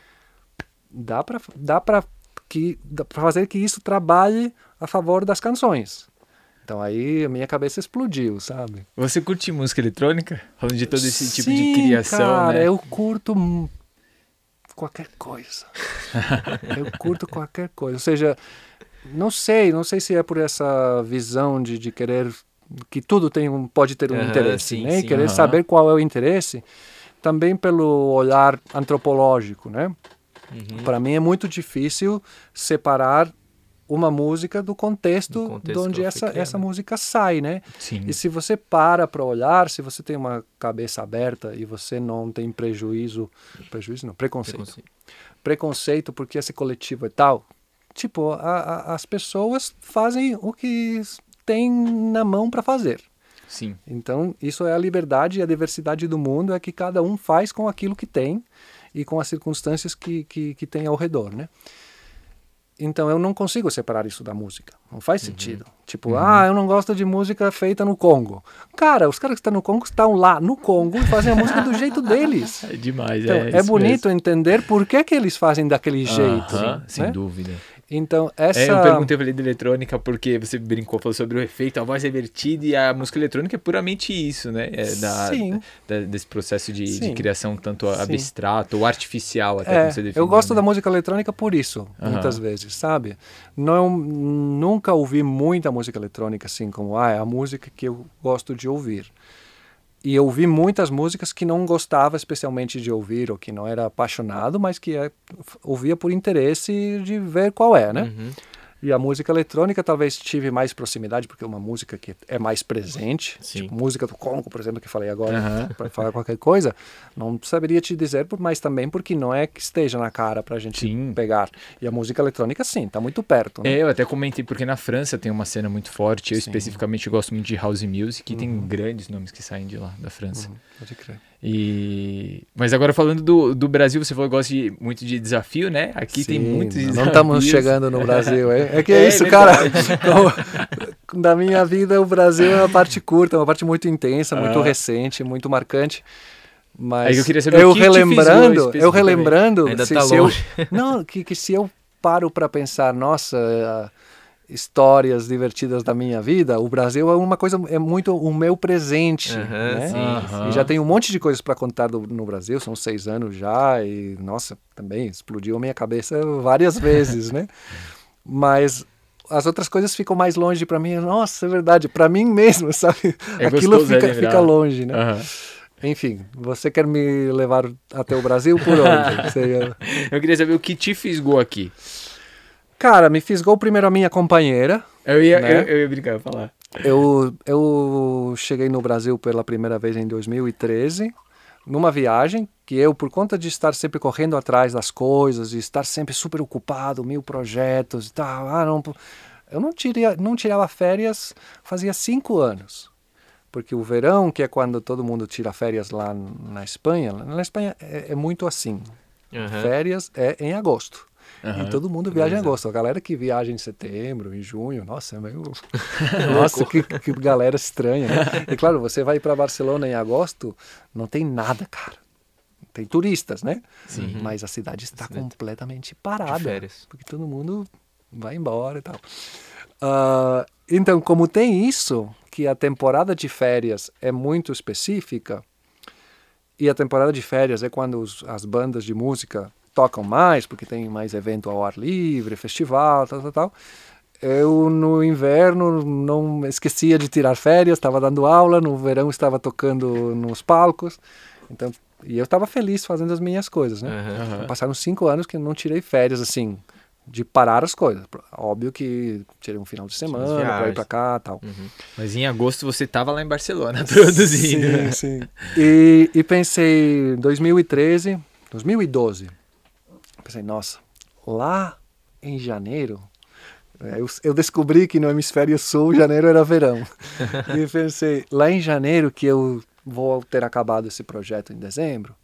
dá para dá para que dá fazer que isso trabalhe a favor das canções. Então aí a minha cabeça explodiu, sabe? Você curte música eletrônica? Falando de todo esse tipo de criação, cara, né? eu curto qualquer coisa. eu curto qualquer coisa. Ou seja, não sei, não sei se é por essa visão de, de querer que tudo tem um, pode ter um Aham, interesse, sim, né? Sim, querer aham. saber qual é o interesse, também pelo olhar antropológico, né? Uhum. Para mim é muito difícil separar uma música do contexto, Do contexto de onde essa, essa música sai, né? Sim. E se você para para olhar, se você tem uma cabeça aberta e você não tem prejuízo, prejuízo não, preconceito, Preconceito. preconceito porque esse coletivo é tal, tipo, a- a- as pessoas fazem o que tem na mão para fazer. Sim. Então, isso é a liberdade e a diversidade do mundo, é que cada um faz com aquilo que tem e com as circunstâncias que, que, que tem ao redor, né? Então, eu não consigo separar isso da música. Não faz sentido. Tipo, ah, eu não gosto de música feita no Congo. Cara, os caras que estão no Congo estão lá no Congo e fazem a música do jeito deles. É demais, Então, é. é, bonito mesmo. entender por que, que eles fazem daquele jeito. Aham, sem né? dúvida. Então, essa... É, eu perguntei pra ele de eletrônica porque você brincou, falou sobre o efeito, a voz revertida e a música eletrônica é puramente isso, né? É da, Sim. da- desse processo de, de criação tanto Sim. abstrato ou artificial, até É, como você definiu. eu gosto né? da música eletrônica por isso, muitas vezes, sabe? Não, nunca ouvi muita música eletrônica assim como, ah, é a música que eu gosto de ouvir. E eu ouvi muitas músicas que não gostava especialmente de ouvir, ou que não era apaixonado, mas que é, ouvia por interesse de ver qual é, né? Uhum. E a música eletrônica talvez tive mais proximidade, porque é uma música que é mais presente. Sim. Tipo, música do Congo, por exemplo, que falei agora, Aham. para falar qualquer coisa. Não saberia te dizer, mas também porque não é que esteja na cara pra gente Sim. pegar. E a música eletrônica, sim, tá muito perto. Né? É, eu até comentei porque na França tem uma cena muito forte. Eu Sim. especificamente gosto muito de house music e tem grandes nomes que saem de lá, da França. Uhum, pode crer. E... Mas agora falando do, do Brasil, você falou que gosta de, muito de desafio, né? Aqui tem Sim, muitos desafios. Não estamos chegando no Brasil. É, é que é, É isso, cara. Como- da minha vida, o Brasil é uma parte curta, uma parte muito intensa, muito Ah. recente, muito marcante. Mas Aí eu queria saber eu o que te fisgou relembrando, eu relembrando, Ainda se, tá se eu, não, que, que se eu paro para pensar, nossa, histórias divertidas da minha vida, o Brasil é uma coisa, é muito o meu presente, Aham, né? sim, Aham. E já tem um monte de coisas para contar do- no Brasil, são seis anos já, e nossa, também explodiu a minha cabeça várias vezes, né? Mas as outras coisas ficam mais longe para mim. Nossa, é verdade, para mim mesmo, sabe? É Aquilo é fica, fica longe, né? Aham. Enfim, você quer me levar até o Brasil por onde? Eu queria saber o que te fisgou aqui. Cara, me fisgou primeiro a minha companheira. Eu ia, Né? eu, eu ia brincar, eu ia falar. Eu, eu cheguei no Brasil pela primeira vez em 2013, numa viagem que eu, por conta de estar sempre correndo atrás das coisas, e estar sempre super ocupado, mil projetos e tal, ah, não, eu não, tiria, não tirava férias fazia cinco anos. Porque o verão, que é quando todo mundo tira férias lá na Espanha, na Espanha é, é muito assim. Aham. Férias é em agosto. Aham. E todo mundo viaja em Beleza. agosto. A galera que viaja em setembro, em junho, nossa, é meio. nossa, que, que galera estranha. Né? E claro, você vai para Barcelona em agosto, não tem nada, cara. Tem turistas, né? Sim. Mas a cidade está Cidade completamente parada. De férias. Porque todo mundo vai embora e tal. Ah, então, como tem isso, que a temporada de férias é muito específica, e a temporada de férias é quando os- as bandas de música tocam mais, porque tem mais evento ao ar livre, festival, tal, tal, tal. Eu, no inverno, não esquecia de tirar férias, estava dando aula, no verão estava tocando nos palcos. Então, e eu estava feliz fazendo as minhas coisas, né? Aham. Passaram cinco anos que eu não tirei férias, assim, de parar as coisas. Óbvio que tirei um final de semana para ir para cá tal. Uhum. Mas em agosto você tava lá em Barcelona produzindo. Sim, sim. E, e pensei, 2013, 2012, pensei, nossa, lá em janeiro, eu, eu descobri que no hemisfério sul, janeiro era verão. e pensei, lá em janeiro, que eu vou ter acabado esse projeto em dezembro,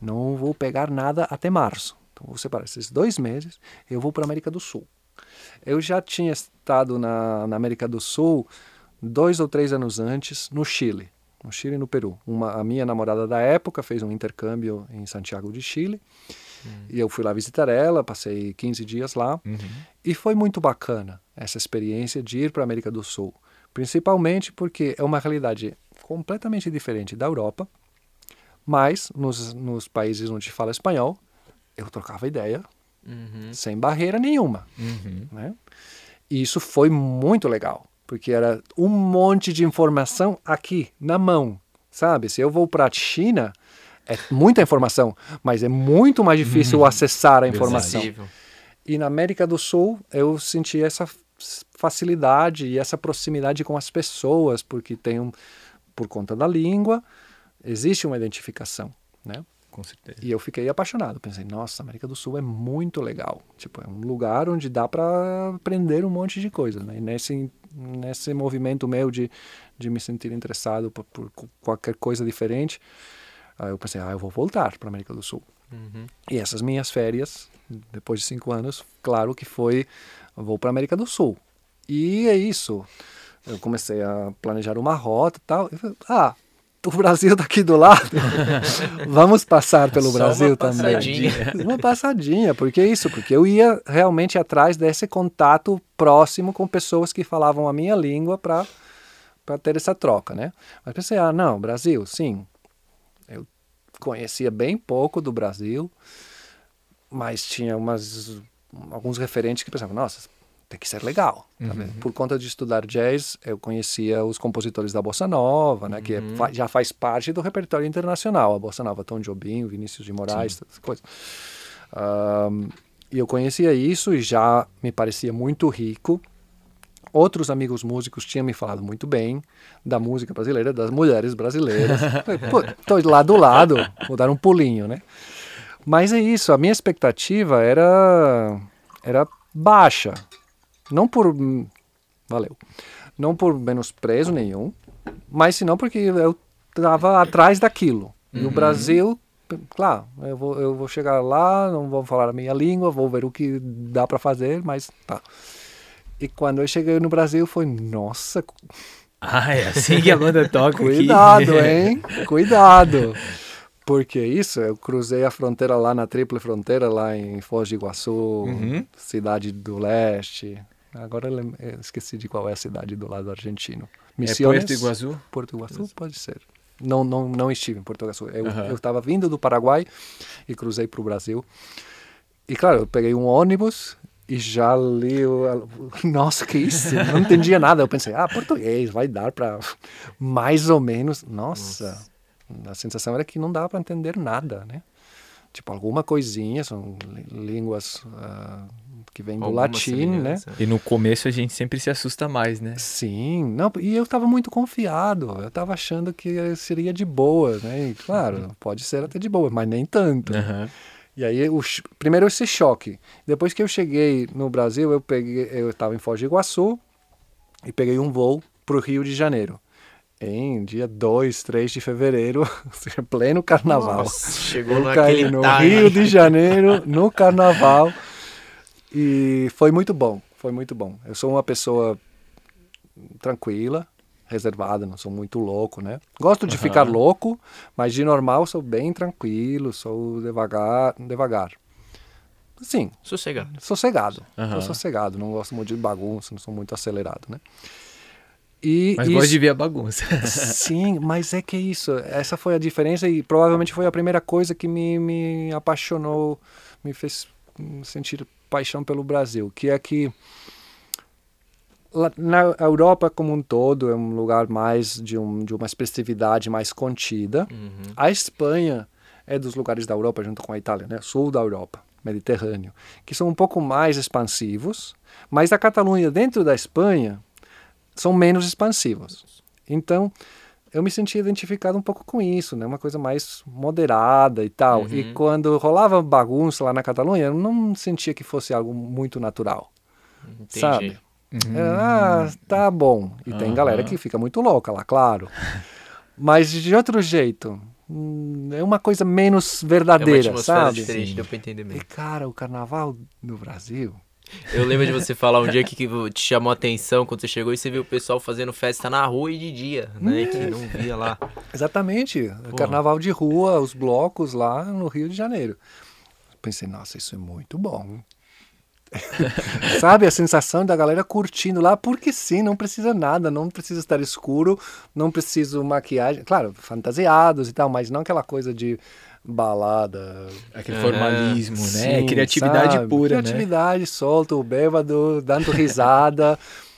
não vou pegar nada até março. Então, vou separar esses dois meses, eu vou para a América do Sul. Eu já tinha estado na, na América do Sul dois ou três anos antes, no Chile. No Chile e no Peru. Uma, a minha namorada da época fez um intercâmbio em Santiago de Chile. E eu fui lá visitar ela, passei 15 dias lá. Uhum. E foi muito bacana essa experiência de ir para a América do Sul. Principalmente porque é uma realidade completamente diferente da Europa, mas nos, nos países onde fala espanhol, eu trocava ideia Uhum. sem barreira nenhuma. Uhum. Né? E isso foi muito legal, porque era um monte de informação aqui, na mão, sabe? Se eu vou para a China, é muita informação, mas é muito mais difícil acessar a informação. Acessível. E na América do Sul, eu senti essa facilidade e essa proximidade com as pessoas, porque tem um, por conta da língua, existe uma identificação, né? Com certeza. E eu fiquei apaixonado. Pensei, nossa, América do Sul é muito legal. Tipo, é um lugar onde dá para aprender um monte de coisa. Né? E nesse, nesse movimento meu de, de me sentir interessado por, por qualquer coisa diferente, aí eu pensei, ah, eu vou voltar para América do Sul. Uhum. E essas minhas férias, depois de cinco anos, claro que foi, vou para América do Sul. E é isso. Eu comecei a planejar uma rota e tal. Falei, ah, o Brasil está aqui do lado. Vamos passar pelo Só Brasil uma também. passadinha. Uma passadinha, porque é isso, porque eu ia realmente atrás desse contato próximo com pessoas que falavam a minha língua para para ter essa troca, né? Mas pensei, ah, não, Brasil, sim. Conhecia bem pouco do Brasil, mas tinha umas alguns referentes que pensavam, nossa, tem que ser legal. tá vendo? Por conta de estudar jazz, eu conhecia os compositores da bossa nova, né, que é- fa- já faz parte do repertório internacional, a bossa nova, Tom Jobim, Vinícius de Moraes, essas coisas. Ahn, e eu conhecia isso e já me parecia muito rico. Outros amigos músicos tinham me falado muito bem da música brasileira, das mulheres brasileiras. Tô lá do lado, vou dar um pulinho, né? Mas é isso, a minha expectativa era era baixa. Não por valeu. Não por menosprezo nenhum, mas senão porque eu estava atrás daquilo. E o Brasil, claro, eu vou, eu vou chegar lá, não vou falar a minha língua, vou ver o que dá para fazer, mas tá. E quando eu cheguei no Brasil foi, nossa, Ah, é assim que a banda toca aqui. Cuidado, hein? Cuidado. Porque isso, eu cruzei a fronteira lá na Triple Fronteira, lá em Foz do Iguaçu, Uhum. cidade do leste. Agora eu esqueci de qual é a cidade do lado argentino. É Misiones? Porto Iguaçu? Porto Iguaçu pode ser. Não, não, não estive em Porto Iguaçu. Eu eu estava vindo do Paraguai e cruzei para o Brasil. E claro, eu peguei um ônibus e já li o... Nossa, que isso? Não entendia nada. Eu pensei, ah, português, vai dar para mais ou menos. Nossa, a sensação era que não dava para entender nada, né? Tipo, alguma coisinha, são lí- línguas ah, que vêm do Alguma latim, né? E no começo a gente sempre se assusta mais, né? Sim, não, e eu estava muito confiado, eu estava achando que seria de boa, né? E, claro, pode ser até de boa, mas nem tanto. Aham. E aí, o, primeiro esse choque. Depois que eu cheguei no Brasil, eu peguei, eu estava em Foz do Iguaçu e peguei um voo para o Rio de Janeiro. Em dia 2, 3 de fevereiro, pleno carnaval. Nossa, chegou Eu caí no time. Rio de Janeiro, no carnaval. E foi muito bom, foi muito bom. Eu sou uma pessoa tranquila, reservada, não sou muito louco, né? Gosto de ficar louco, mas de normal sou bem tranquilo, sou devagar, devagar. Sim, Sossegado. sossegado. Sou sossegado, não gosto muito de bagunça, não sou muito acelerado, né? E Mas isso- gosto de ver a bagunça. Sim, mas é que é isso. Essa foi a diferença e provavelmente foi a primeira coisa que me, me apaixonou, me fez sentir paixão pelo Brasil, que é que na Europa como um todo é um lugar mais de, um, de uma expressividade mais contida. Uhum. A Espanha é dos lugares da Europa, junto com a Itália, né? sul da Europa, Mediterrâneo, que são um pouco mais expansivos, mas a Catalunha, dentro da Espanha, são menos expansivos. Então, eu me senti identificado um pouco com isso, né? Uma coisa mais moderada e tal. E Uhum. quando rolava bagunça lá na Catalunha, eu não sentia que fosse algo muito natural, Entendi. sabe? Era, ah, tá bom. E tem galera que fica muito louca lá, claro. Mas de outro jeito, hum, é uma coisa menos É uma verdadeira, sabe? diferente, deu pra entender E mesmo. cara, o carnaval no Brasil. Eu lembro de você falar um dia que, que te chamou a atenção quando você chegou e você viu o pessoal fazendo festa na rua e de dia, né? Que não via lá. Exatamente. Carnaval de rua, os blocos lá no Rio de Janeiro. Pensei, nossa, isso é muito bom. Sabe a sensação da galera curtindo lá, porque sim, não precisa nada, não precisa estar escuro, não preciso maquiagem, claro, fantasiados e tal, mas não aquela coisa de balada. Aquele É, formalismo, né? Sim, Criatividade sabe? pura, né? Criatividade, solto, bêbado, dando risada.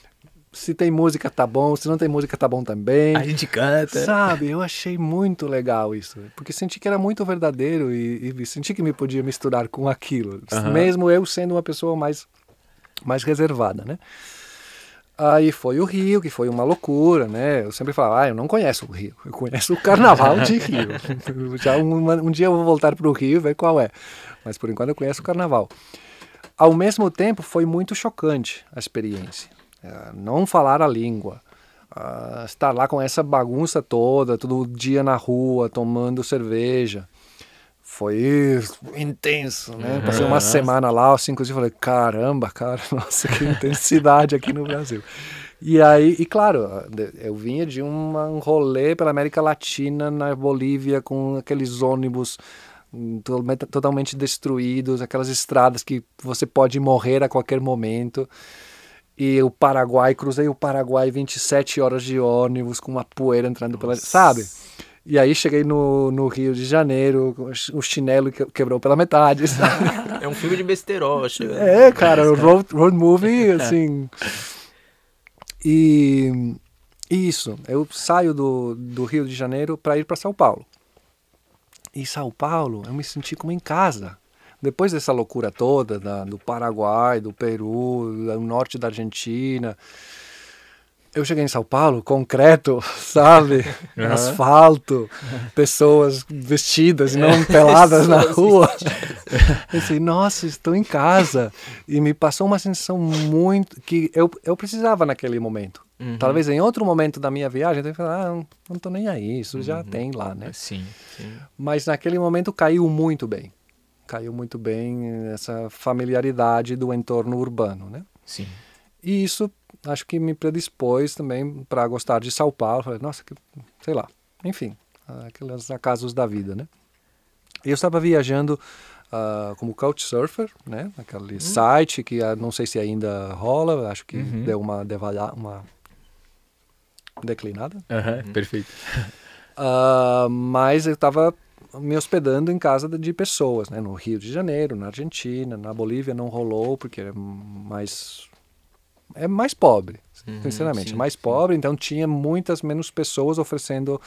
se tem música, tá bom. Se não tem música, tá bom também. A gente canta. Sabe, eu achei muito legal isso, porque senti que era muito verdadeiro e, e senti que me podia misturar com aquilo, mesmo eu sendo uma pessoa mais mais reservada, né? Aí foi o Rio, que foi uma loucura, né? Eu sempre falava, ah, eu não conheço o Rio, eu conheço o Carnaval de Rio. Já um, um dia eu vou voltar para o Rio e ver qual é, mas por enquanto eu conheço o Carnaval. Ao mesmo tempo, foi muito chocante a experiência. Eh, Não falar a língua, ah, estar lá com essa bagunça toda, todo dia na rua, tomando cerveja. Foi intenso, né? Passei uma Uhum. semana lá, assim, inclusive falei, caramba, cara, nossa, que intensidade aqui no Brasil. E aí, e claro, eu vinha de uma, um rolê pela América Latina, na Bolívia, com aqueles ônibus hum, totalmente destruídos, aquelas estradas que você pode morrer a qualquer momento. E o Paraguai, cruzei o Paraguai 27 horas de ônibus com uma poeira entrando pela. Sabe? E aí cheguei no, no Rio de Janeiro, o chinelo que- quebrou pela metade. sabe? É um filme de besterol, acho. É, cara, o road, road movie, assim. E isso, eu saio do, do Rio de Janeiro para ir para São Paulo. E São Paulo, eu me senti como em casa. Depois dessa loucura toda, da, do Paraguai, do Peru, do norte da Argentina, eu cheguei em São Paulo, concreto, sabe? Aham. Asfalto, pessoas vestidas não peladas na rua. Pensei, nossa, estou em casa. E me passou uma sensação muito. que eu, eu precisava naquele momento. Uhum. Talvez em outro momento da minha viagem, eu falar, ah, não, tô nem aí, isso já tem lá, né? Sim. Sim. Mas naquele momento caiu muito bem. Caiu muito bem essa familiaridade do entorno urbano, né? Sim. E isso acho que me predispôs também para gostar de São Paulo. Falei, nossa, que, sei lá, enfim, aqueles acasos da vida, né? Eu estava viajando ah, como couchsurfer, né? Aquele site que ah, não sei se ainda rola, acho que Uhum. deu uma, devalha, uma declinada. Aham, perfeito. Ah, mas eu estava me hospedando em casa de- pessoas, né? No Rio de Janeiro, na Argentina, na Bolívia não rolou porque é mais é mais pobre, Uhum, sinceramente, sim, mais sim. pobre. Então tinha muitas menos pessoas oferecendo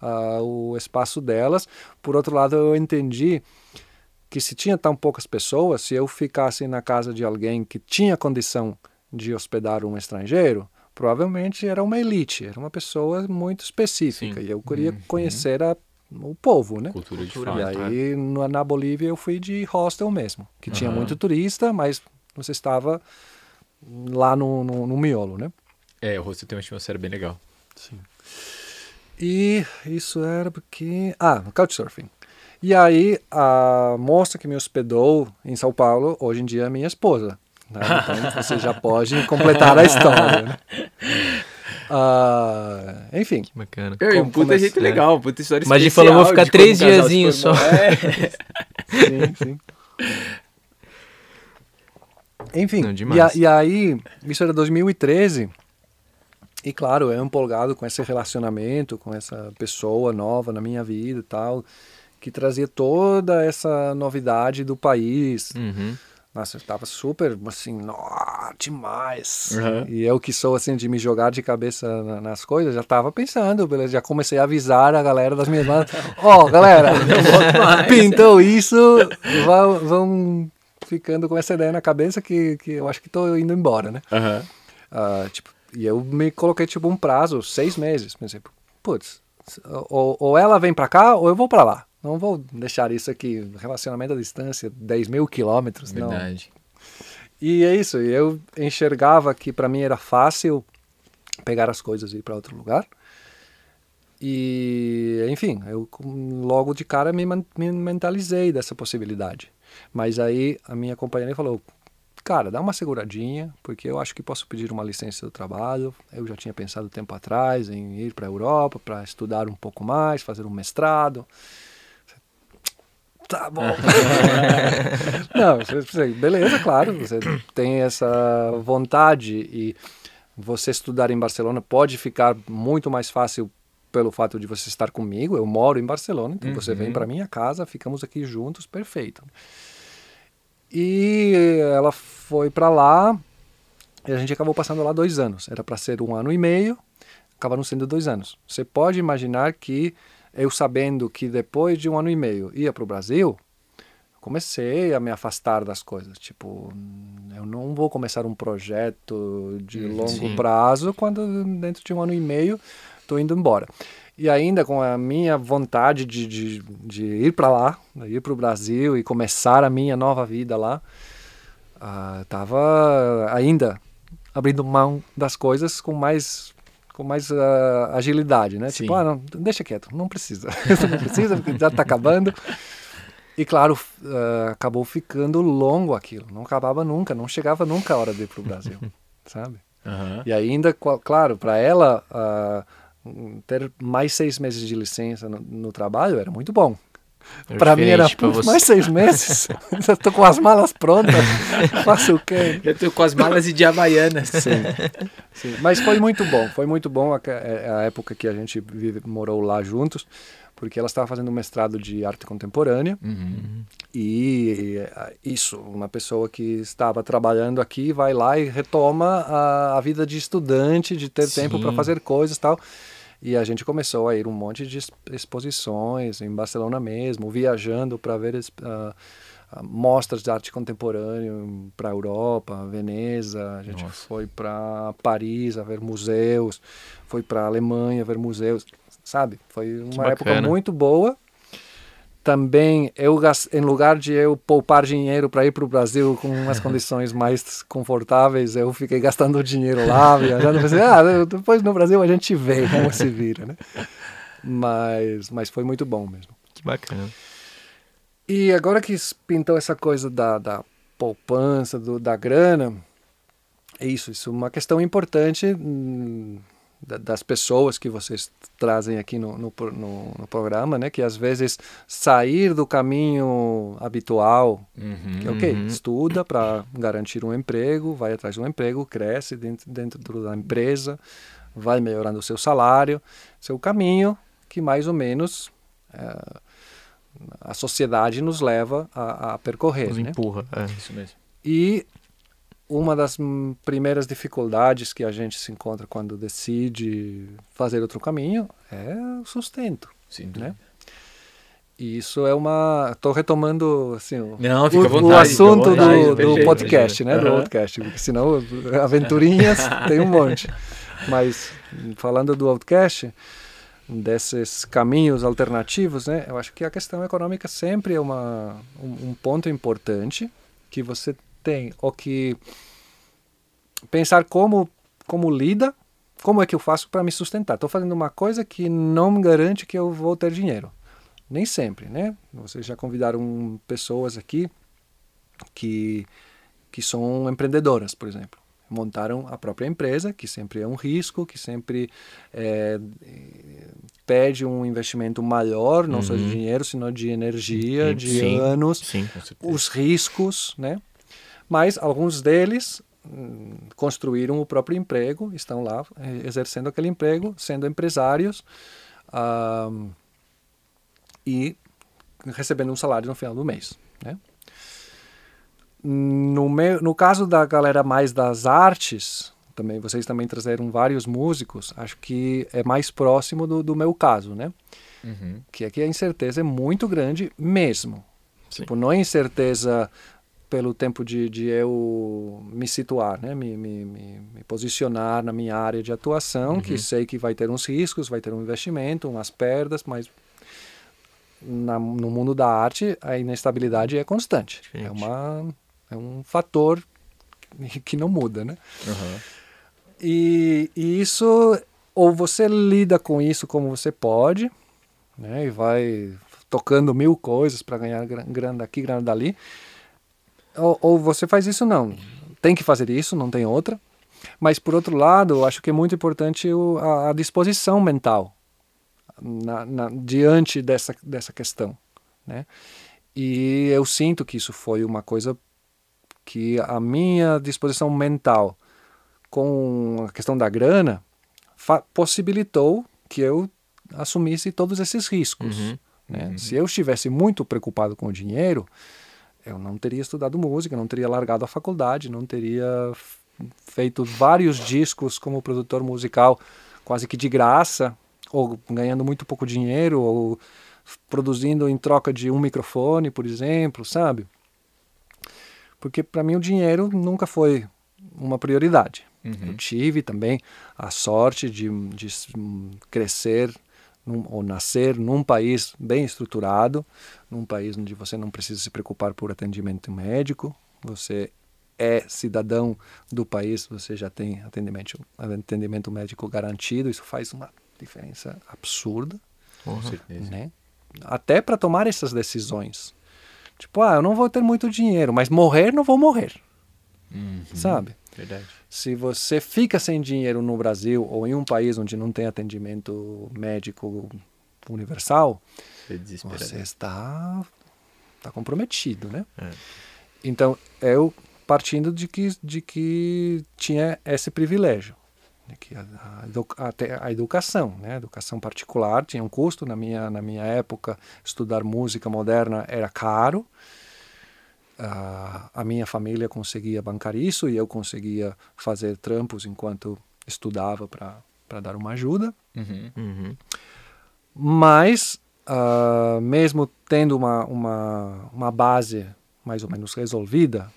ah, o espaço delas. Por outro lado, eu entendi que se tinha tão poucas pessoas, se eu ficasse na casa de alguém que tinha condição de hospedar um estrangeiro, provavelmente era uma elite, era uma pessoa muito específica. Sim. E eu queria Uhum. conhecer a- o povo, né? Cultura de fato. E aí no- na Bolívia eu fui de hostel mesmo, que tinha Aham. muito turista, mas você estava lá no, no, no miolo, né? É, o rosto tem uma atmosfera bem legal. Sim. E isso era porque. Ah, Couchsurfing. E aí, a moça que me hospedou em São Paulo, hoje em dia é minha esposa. Né? Então você já pode completar a história. Né? Ah, enfim, Que bacana. É, um Como- puta como é- jeito legal, puta história Mas a gente especial falou, vou ficar três diazinhos só. É. sim, sim. Enfim, Não, e, a- e aí, isso era 2013. E claro, eu empolgado com esse relacionamento, com essa pessoa nova na minha vida e tal, que trazia toda essa novidade do país. Uhum. Nossa, eu estava super, assim, nó, demais. Uhum. E eu que sou, assim, de me jogar de cabeça na- nas coisas, já estava pensando, beleza? Já comecei a avisar a galera das minhas bandas. Ó, galera, pintou isso, vão, vão ficando com essa ideia na cabeça que, que eu acho que estou indo embora, né? Aham. Ah, tipo, e eu me coloquei, tipo, um prazo, seis meses. Pensei, putz, ou, ou ela vem pra cá ou eu vou pra lá. Não vou deixar isso aqui, relacionamento à distância, 10 mil quilômetros, não. Verdade. E é isso, eu enxergava que para mim era fácil pegar as coisas e ir para outro lugar. E, enfim, eu logo de cara me, me mentalizei dessa possibilidade. Mas aí a minha companheira falou: Cara, dá uma seguradinha, porque eu acho que posso pedir uma licença do trabalho. Eu já tinha pensado tempo atrás em ir para a Europa para estudar um pouco mais, fazer um mestrado. Tá bom. Não, você- beleza, claro, você tem essa vontade e você estudar em Barcelona pode ficar muito mais fácil pelo fato de você estar comigo. Eu moro em Barcelona, então você vem Uhum. para minha casa, ficamos aqui juntos, perfeito. E ela foi para lá e a gente acabou passando lá dois anos. Era para ser um ano e meio, acabaram sendo dois anos. Você pode imaginar que eu sabendo que depois de um ano e meio ia para o Brasil, comecei a me afastar das coisas. Tipo, eu não vou começar um projeto de longo sim. prazo quando dentro de um ano e meio estou indo embora. E ainda com a minha vontade de, de, de ir para lá, ir para o Brasil e começar a minha nova vida lá, estava ainda abrindo mão das coisas com mais com mais ah, agilidade, né? Sim. Tipo, ah, não, deixa quieto, não precisa, não precisa porque já está acabando. E claro, ah, acabou ficando longo aquilo, não acabava nunca, não chegava nunca a hora de ir para o Brasil, sabe? Aham. E ainda, claro, para ela ah, ter mais seis meses de licença no, no trabalho era muito bom. Para mim era "Putz, você. mais seis meses. Já estou com as malas prontas. Faço o quê? Eu tô com as malas e de Havaianas. Sim, sim. Mas foi muito bom. Foi muito bom a, a época que a gente vive, morou lá juntos, porque ela estava fazendo um mestrado de arte contemporânea. Uhum. E isso, uma pessoa que estava trabalhando aqui vai lá e retoma a, a vida de estudante, de ter tempo para Sim. fazer coisas e tal. E a gente começou a ir um monte de ex- exposições em Barcelona mesmo, viajando para ver ah, mostras de arte contemporânea para a Europa, Veneza. A gente Nossa. foi para Paris a ver museus, foi para a Alemanha ver museus, sabe? Foi uma época muito boa também eu em lugar de eu poupar dinheiro para ir para o Brasil com umas condições mais confortáveis eu fiquei gastando dinheiro lá viajando pensei, ah depois no Brasil a gente vê como se vira né mas mas foi muito bom mesmo Que bacana. e agora que pintou essa coisa da, da poupança do, da grana é isso isso é uma questão importante hum, das pessoas que vocês trazem aqui no, no, no, no programa, né? Que às vezes sair do caminho habitual, Uhum. que ok, Uhum. estuda para garantir um emprego, vai atrás de um emprego, cresce dentro, dentro da empresa, vai melhorando o seu salário, seu caminho que mais ou menos eh, a sociedade nos leva a, a percorrer, Nos né? empurra. é. Isso mesmo. E uma das primeiras dificuldades que a gente se encontra quando decide fazer outro caminho é o sustento. Dúvida. Né? E isso é uma. Estou retomando assim, o, Não, o- vontade. o assunto vontade, do, do perfeito, podcast, né? Do Aham. podcast, porque senão aventurinhas tem um monte. Mas falando do outcast, desses caminhos alternativos, né? Eu acho que a questão econômica sempre é uma, um, um ponto importante que você tem o que pensar como como lida, como é que eu faço para me sustentar. Estou fazendo uma coisa que não me garante que eu vou ter dinheiro. Nem sempre, né? Vocês já convidaram pessoas aqui que que são empreendedoras, por exemplo. Montaram a própria empresa, que sempre é um risco, que sempre é, pede um investimento maior, não só de Uhum. dinheiro, sino de energia, Sim, de sim. anos, Sim. Os riscos, né? Mas alguns deles hum, construíram o próprio emprego, estão lá eh, exercendo aquele emprego, sendo empresários ah, e recebendo um salário no final do mês, né? No, meu, no caso da galera mais das artes, também vocês também trazeram vários músicos, acho que é mais próximo do, do meu caso, né? Uhum. Que aqui a incerteza é muito grande mesmo. Sim. Tipo, não é incerteza pelo tempo de, de eu me situar, né? Me, me, me, me posicionar na minha área de atuação, que sei que vai ter uns riscos, vai ter um investimento, umas perdas, mas na, no mundo da arte a inestabilidade é constante. É, Gente. uma, é um fator que- não muda, né? Aham. E, e isso, ou você lida com isso como você pode, né, e vai tocando mil coisas para ganhar gra- grana daqui, grana dali, ou, ou você faz isso não. Tem que fazer isso, não tem outra. Mas, por outro lado, eu acho que é muito importante o, a, a disposição mental na, na, diante dessa, dessa questão. Né? E eu sinto que isso foi uma coisa que a minha disposição mental com a questão da grana possibilitou que eu assumisse todos esses riscos. Uhum. Né? Se eu estivesse muito preocupado com o dinheiro, eu não teria estudado música, não teria largado a faculdade, não teria feito vários discos como produtor musical quase que de graça, ou ganhando muito pouco dinheiro, ou produzindo em troca de um microfone, por exemplo, sabe? Porque para mim o dinheiro nunca foi uma prioridade. Uhum. Eu tive também a sorte de, de crescer num, ou nascer num país bem estruturado, num país onde você não precisa se preocupar por atendimento médico, você é cidadão do país, você já tem atendimento, atendimento médico garantido, isso faz uma diferença absurda. Com certeza. Né? Até para tomar essas decisões. Tipo, ah, eu não vou ter muito dinheiro, mas morrer não vou morrer. Uhum. Sabe? Verdade. Se você fica sem dinheiro no Brasil ou em um país onde não tem atendimento médico universal, você está, está comprometido, né? É. Então, eu partindo de que, de que tinha esse privilégio. De que a, a, a, educação, né? a educação particular tinha um custo. Na minha, na minha época, estudar música moderna era caro. Uh, a minha família conseguia bancar isso e eu conseguia fazer trampos enquanto estudava para dar uma ajuda. Uhum. Uhum. Mas, uh, mesmo tendo uma, uma, uma base mais ou menos resolvida,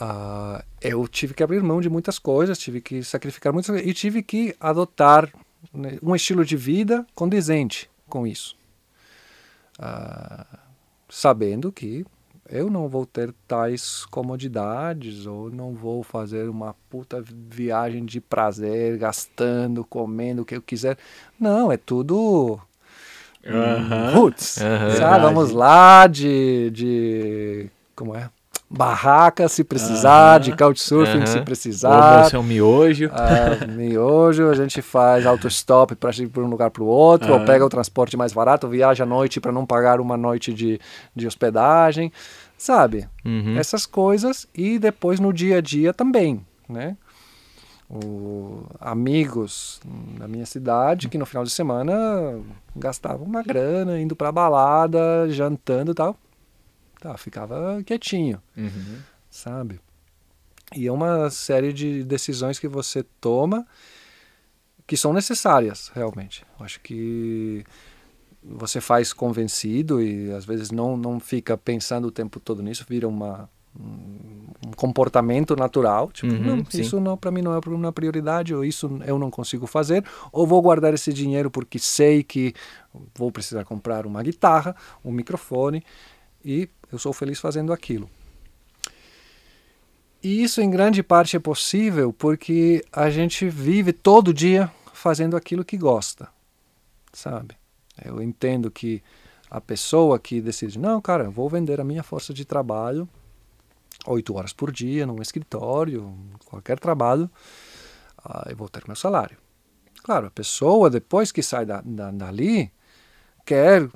uh, eu tive que abrir mão de muitas coisas, tive que sacrificar muitas coisas e tive que adotar né, um estilo de vida condizente com isso. Uh, sabendo que eu não vou ter tais comodidades ou não vou fazer uma puta viagem de prazer, gastando, comendo o que eu quiser. Não, é tudo Uhum. roots. Uhum. Sabe? Vamos lá de, de. Como é? Barraca se precisar, de couchsurfing Uhum. se precisar. almoço é um miojo. Ah, miojo, a gente faz autostop para ir para um lugar para o outro, ou pega o transporte mais barato, viaja à noite para não pagar uma noite de, de hospedagem, sabe? Uhum. Essas coisas e depois no dia a dia também, né? O, amigos da minha cidade que no final de semana gastavam uma grana indo para balada, jantando e tal. Tá, ficava quietinho Uhum. sabe? E é uma série de decisões que você toma que são necessárias, realmente. Eu acho que você faz convencido e às vezes não, não fica pensando o tempo todo nisso, vira uma, um comportamento natural, tipo, Uhum, não, sim. isso não para mim não é uma prioridade, ou isso eu não consigo fazer, ou vou guardar esse dinheiro porque sei que vou precisar comprar uma guitarra, um microfone, e eu sou feliz fazendo aquilo. E isso em grande parte é possível porque a gente vive todo dia fazendo aquilo que gosta, sabe? Eu entendo que a pessoa que decide, não, cara, eu vou vender a minha força de trabalho oito horas por dia num escritório, qualquer trabalho, ah, eu vou ter meu salário. Claro, a pessoa depois que sai da, da, dali quer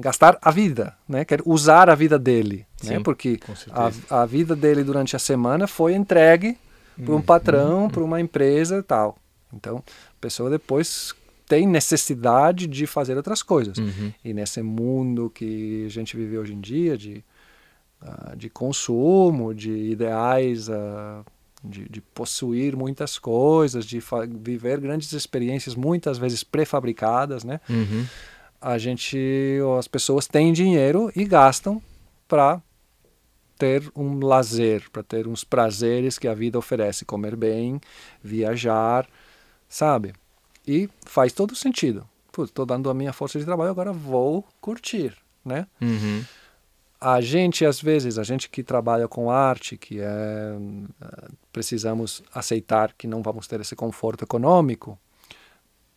gastar a vida, né? Quer usar a vida dele, né? Sim, Porque com a, a vida dele durante a semana foi entregue para um patrão, para uma empresa e tal. Então, a pessoa depois tem necessidade de fazer outras coisas. Uhum. E nesse mundo que a gente vive hoje em dia, de, ah, de consumo, de ideais, ah, de, de possuir muitas coisas, de viver grandes experiências, muitas vezes pré-fabricadas, né? Uhum. a gente, as pessoas têm dinheiro e gastam para ter um lazer, para ter uns prazeres que a vida oferece, comer bem, viajar, sabe? E faz todo sentido. Putz, estou dando a minha força de trabalho, agora vou curtir, né? Uhum. A gente, às vezes, a gente que trabalha com arte, que é, eh, precisamos aceitar que não vamos ter esse conforto econômico,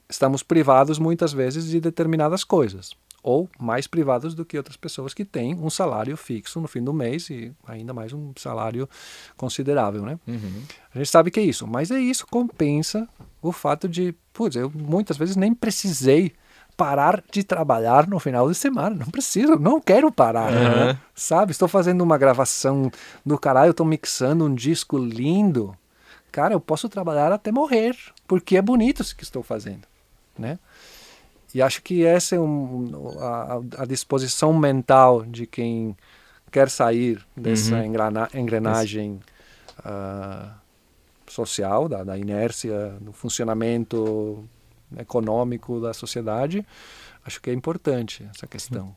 estamos privados muitas vezes de determinadas coisas, ou mais privados do que outras pessoas que têm um salário fixo no fim do mês e ainda mais um salário considerável, né? Uhum. A gente sabe que é isso, mas é isso compensa o fato de, putz, eu muitas vezes nem precisei parar de trabalhar no final de semana, não preciso, não quero parar, Aham. sabe? Estou fazendo uma gravação do caralho, estou mixando um disco lindo, cara, eu posso trabalhar até morrer, porque é bonito isso que estou fazendo, né? E acho que essa é um, a, a disposição mental de quem quer sair dessa Uhum. engrenagem ah, social, da, da inércia, do funcionamento econômico da sociedade. Acho que é importante essa questão.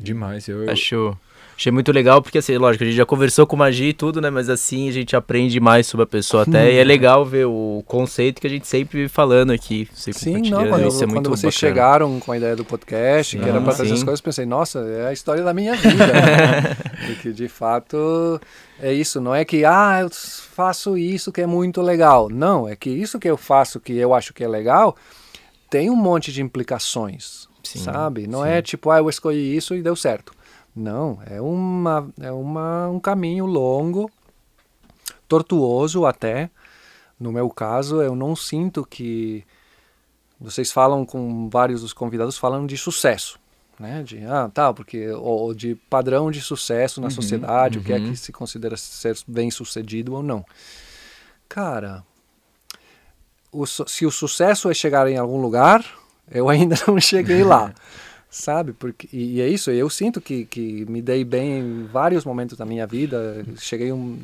Demais. Eu, Acho. Achei muito legal, porque assim, lógico, a gente já conversou com magia e tudo, né? Mas assim a gente aprende mais sobre a pessoa até. E é legal ver o conceito que a gente sempre vive falando aqui. Você Sim, não, quando, isso é quando muito vocês bacana. chegaram com a ideia do podcast, que era Sim, para fazer sim. coisas, pensei, nossa, é a história da minha vida. né? Porque de fato é isso, não é que, ah, eu faço isso que é muito legal. Não, é que isso que eu faço que eu acho que é legal tem um monte de implicações, Sim, sabe? Não sim. é tipo, ah, eu escolhi isso e deu certo. Não, é, uma, é uma, um caminho longo, tortuoso até. No meu caso, eu não sinto que vocês falam com vários dos convidados falando de sucesso, né? De ah, tá, porque ou de padrão de sucesso na Uhum, sociedade, o que é uhum. que se considera ser bem-sucedido ou não. Cara, o se o sucesso é chegar em algum lugar, eu ainda não cheguei lá. Sabe? Porque, e, e é isso, eu sinto que, que me dei bem em vários momentos da minha vida. Cheguei um,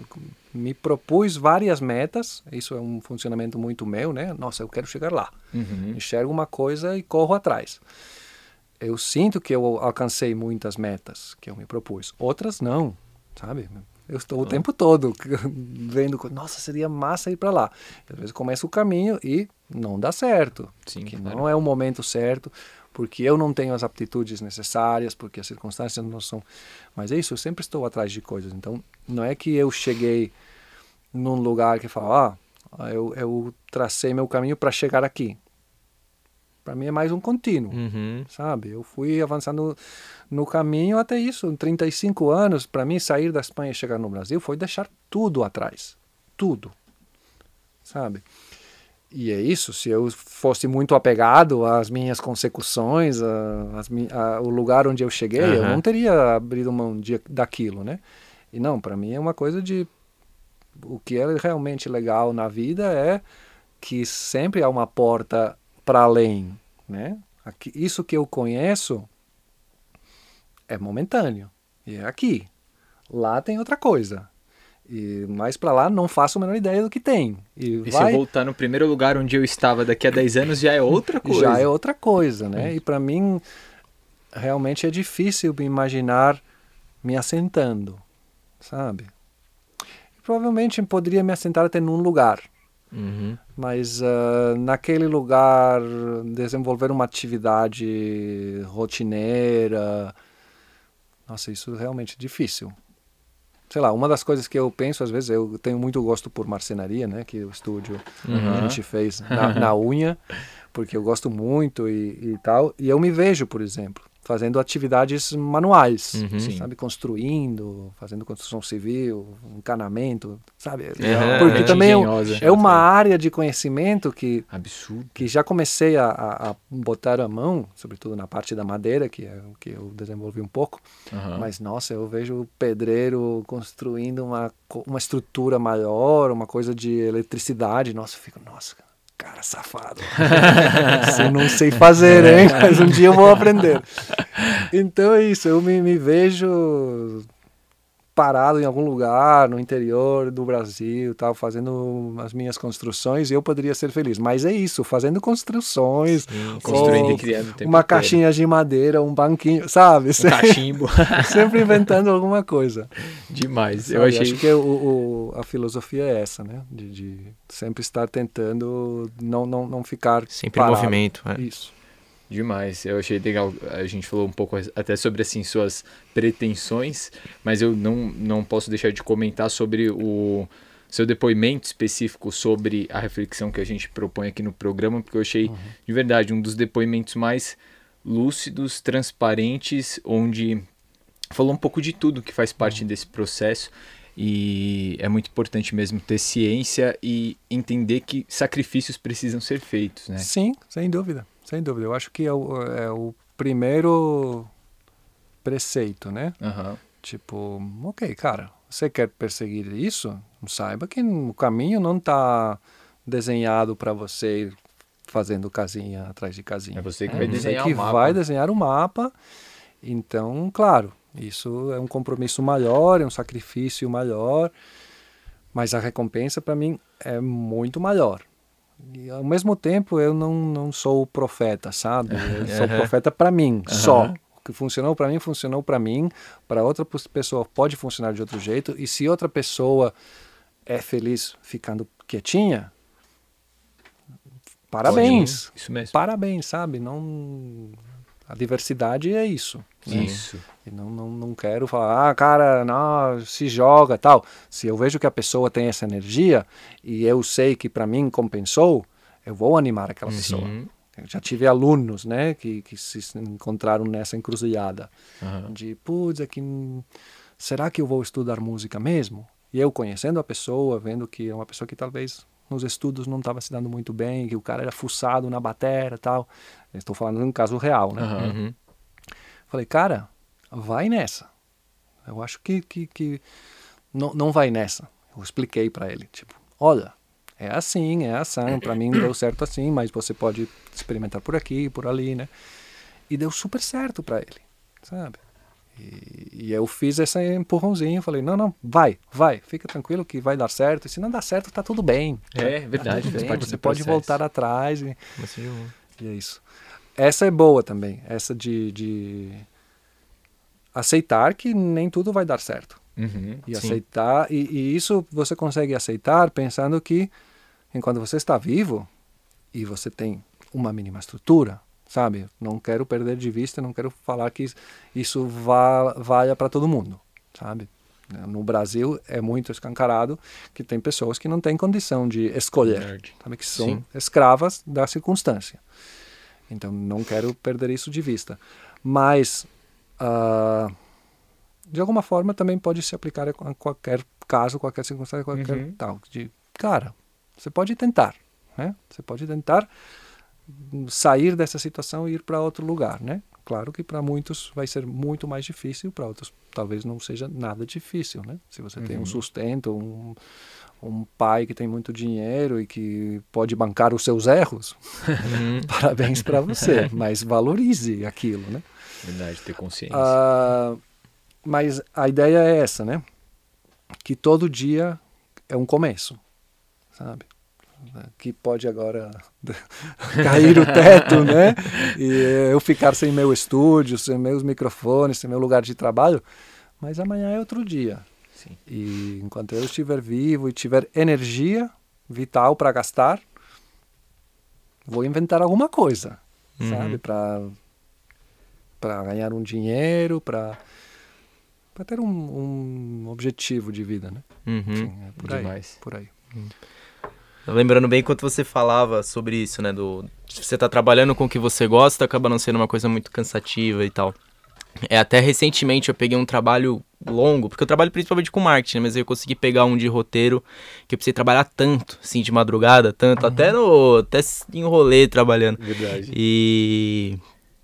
me propus várias metas, isso é um funcionamento muito meu, né? Nossa, eu quero chegar lá. Uhum. Enxergo uma coisa e corro atrás. Eu sinto que eu alcancei muitas metas que eu me propus, outras não, sabe? Eu estou o tempo todo vendo, nossa, seria massa ir para lá. Às vezes começa o caminho e não dá certo, Sim, que claro. não é o momento certo, porque eu não tenho as aptitudes necessárias, porque as circunstâncias não são. Mas é isso, eu sempre estou atrás de coisas. Então, não é que eu cheguei num lugar que fala, ah, eu, eu tracei meu caminho para chegar aqui. Para mim é mais um contínuo, Uhum. sabe? Eu fui avançando no caminho até isso. Em 35 anos, para mim, sair da Espanha e chegar no Brasil foi deixar tudo atrás. Tudo. Sabe? E é isso, se eu fosse muito apegado às minhas consecuções, a, às mi- a- o lugar onde eu cheguei, eu Aham. não teria abrido mão de, daquilo, né? E não, para mim é uma coisa de o que é realmente legal na vida é que sempre há uma porta para além, né? Aqui, isso que eu conheço é momentâneo e é aqui. Lá tem outra coisa. E mais para lá não faço a menor ideia do que tem. E, E se vai, eu voltar no primeiro lugar onde eu estava daqui a 10 anos, já é outra coisa. já é outra coisa, né? E para mim realmente é difícil me imaginar me assentando, sabe? Provavelmente poderia me assentar até num lugar, Uhum. mas ah, naquele lugar desenvolver uma atividade rotineira, nossa, isso é realmente difícil. Sei lá, uma das coisas que eu penso às vezes, eu tenho muito gosto por marcenaria, né, que o estúdio Uhum. a gente fez na, na unha, porque eu gosto muito e, e tal, e eu me vejo, por exemplo, fazendo atividades manuais, Uhum. Sabe, construindo, fazendo construção civil, encanamento, sabe? Uhum. Porque Mente também é, é uma área de conhecimento que Absurdo. que já comecei a, a, a botar a mão, sobretudo na parte da madeira, que é que eu desenvolvi um pouco. Aham. Mas, nossa, eu vejo o pedreiro construindo uma, uma estrutura maior, uma coisa de eletricidade. Nossa, eu fico, nossa, cara safado. Isso eu não sei fazer, hein? Mas um dia eu vou aprender. Então é isso, eu me, me vejo parado em algum lugar no interior do Brasil, tal, fazendo as minhas construções eu poderia ser feliz. Mas é isso, fazendo construções, Sim, Construindo e criando uma caixinha de madeira, um banquinho, sabe? Um cachimbo. Sempre inventando alguma coisa. Demais. Eu Sabe? achei. Acho que o, o- a filosofia é essa, né? De, de sempre estar tentando não, não, não ficar Sempre em parado. movimento. é. Isso. Demais, eu achei legal. A gente falou um pouco até sobre assim suas pretensões, mas eu não, não posso deixar de comentar sobre o seu depoimento específico sobre a reflexão que a gente propõe aqui no programa, porque eu achei de verdade um dos depoimentos mais lúcidos, transparentes, onde falou um pouco de tudo que faz parte desse processo. E é muito importante mesmo ter ciência e entender que sacrifícios precisam ser feitos, né? Sim, sem dúvida. Sem dúvida. Eu acho que é o, é o primeiro preceito, né? Aham. Tipo, ok, cara, você quer perseguir isso? Saiba que o caminho não está desenhado para você ir fazendo casinha atrás de casinha. É você que né? vai Você desenhar que o mapa. vai desenhar o mapa. Então, claro, isso é um compromisso maior, é um sacrifício maior, mas a recompensa para mim é muito maior. E ao mesmo tempo eu não, não sou o profeta, sabe? Eu sou profeta para mim, só. O que funcionou para mim, funcionou para mim. Para outra pessoa pode funcionar de outro jeito. E se outra pessoa é feliz ficando quietinha, parabéns. Isso mesmo. Parabéns, sabe? Não a diversidade é isso. né? Isso. E não, não, não quero falar, ah, cara, não, se joga, tal. Se eu vejo que a pessoa tem essa energia e eu sei que para mim compensou, eu vou animar aquela pessoa. Uhum. Eu já tive alunos, né, que, que se encontraram nessa encruzilhada Aham. de, putz, é que, será que eu vou estudar música mesmo? E eu conhecendo a pessoa, vendo que é uma pessoa que talvez nos estudos não estava se dando muito bem, que o cara era fuçado na batera tal. Estou falando de um caso real, né? Uhum. Falei, cara, vai nessa. Eu acho que, que, que não, não vai nessa. Eu expliquei para ele, tipo, olha, é assim, é assim, para mim deu certo assim, mas você pode experimentar por aqui, por ali, né? E deu super certo para ele, sabe? E, e eu fiz esse empurrãozinho, falei, não, não, vai, vai, fica tranquilo que vai dar certo. E se não dá certo, tá tudo bem. É, Tá verdade. tudo faz bem, você pode processo. voltar atrás e, e é isso. Essa é boa também, essa de, de aceitar que nem tudo vai dar certo. Uhum. E Sim. aceitar, e, e isso você consegue aceitar pensando que enquanto você está vivo e você tem uma mínima estrutura, sabe? Não quero perder de vista, não quero falar que isso vá, valha para todo mundo, sabe? No Brasil é muito escancarado que tem pessoas que não têm condição de escolher, sabe? Que são Sim. escravas da circunstância. Então não quero perder isso de vista. Mas ah, de alguma forma também pode se aplicar a qualquer caso, qualquer circunstância, qualquer Uhum. tal. De, cara, você pode tentar, né? Você pode tentar sair dessa situação e ir para outro lugar, né? Claro que para muitos vai ser muito mais difícil, para outros talvez não seja nada difícil, né? Se você tem um Uhum. sustento, um, um pai que tem muito dinheiro e que pode bancar os seus erros, Uhum. parabéns para você, mas valorize aquilo, né? Verdade, ter consciência. Ah, mas a ideia é essa, né? Que todo dia é um começo, sabe? Que pode agora cair o teto, né? E eu ficar sem meu estúdio, sem meus microfones, sem meu lugar de trabalho. Mas amanhã é outro dia. Sim. E enquanto eu estiver vivo e tiver energia vital para gastar, vou inventar alguma coisa, Uhum. sabe? Para para ganhar um dinheiro, para para ter um, um objetivo de vida, né? Uhum. Sim, é por aí, Demais. por aí. Lembrando bem enquanto você falava sobre isso, né? Do, se você tá trabalhando com o que você gosta, acaba não sendo uma coisa muito cansativa e tal. É, até recentemente eu peguei um trabalho longo, porque eu trabalho principalmente com marketing, né, mas eu consegui pegar um de roteiro que eu precisei trabalhar tanto, assim, de madrugada, tanto, até no. até em rolê trabalhando. Verdade. E.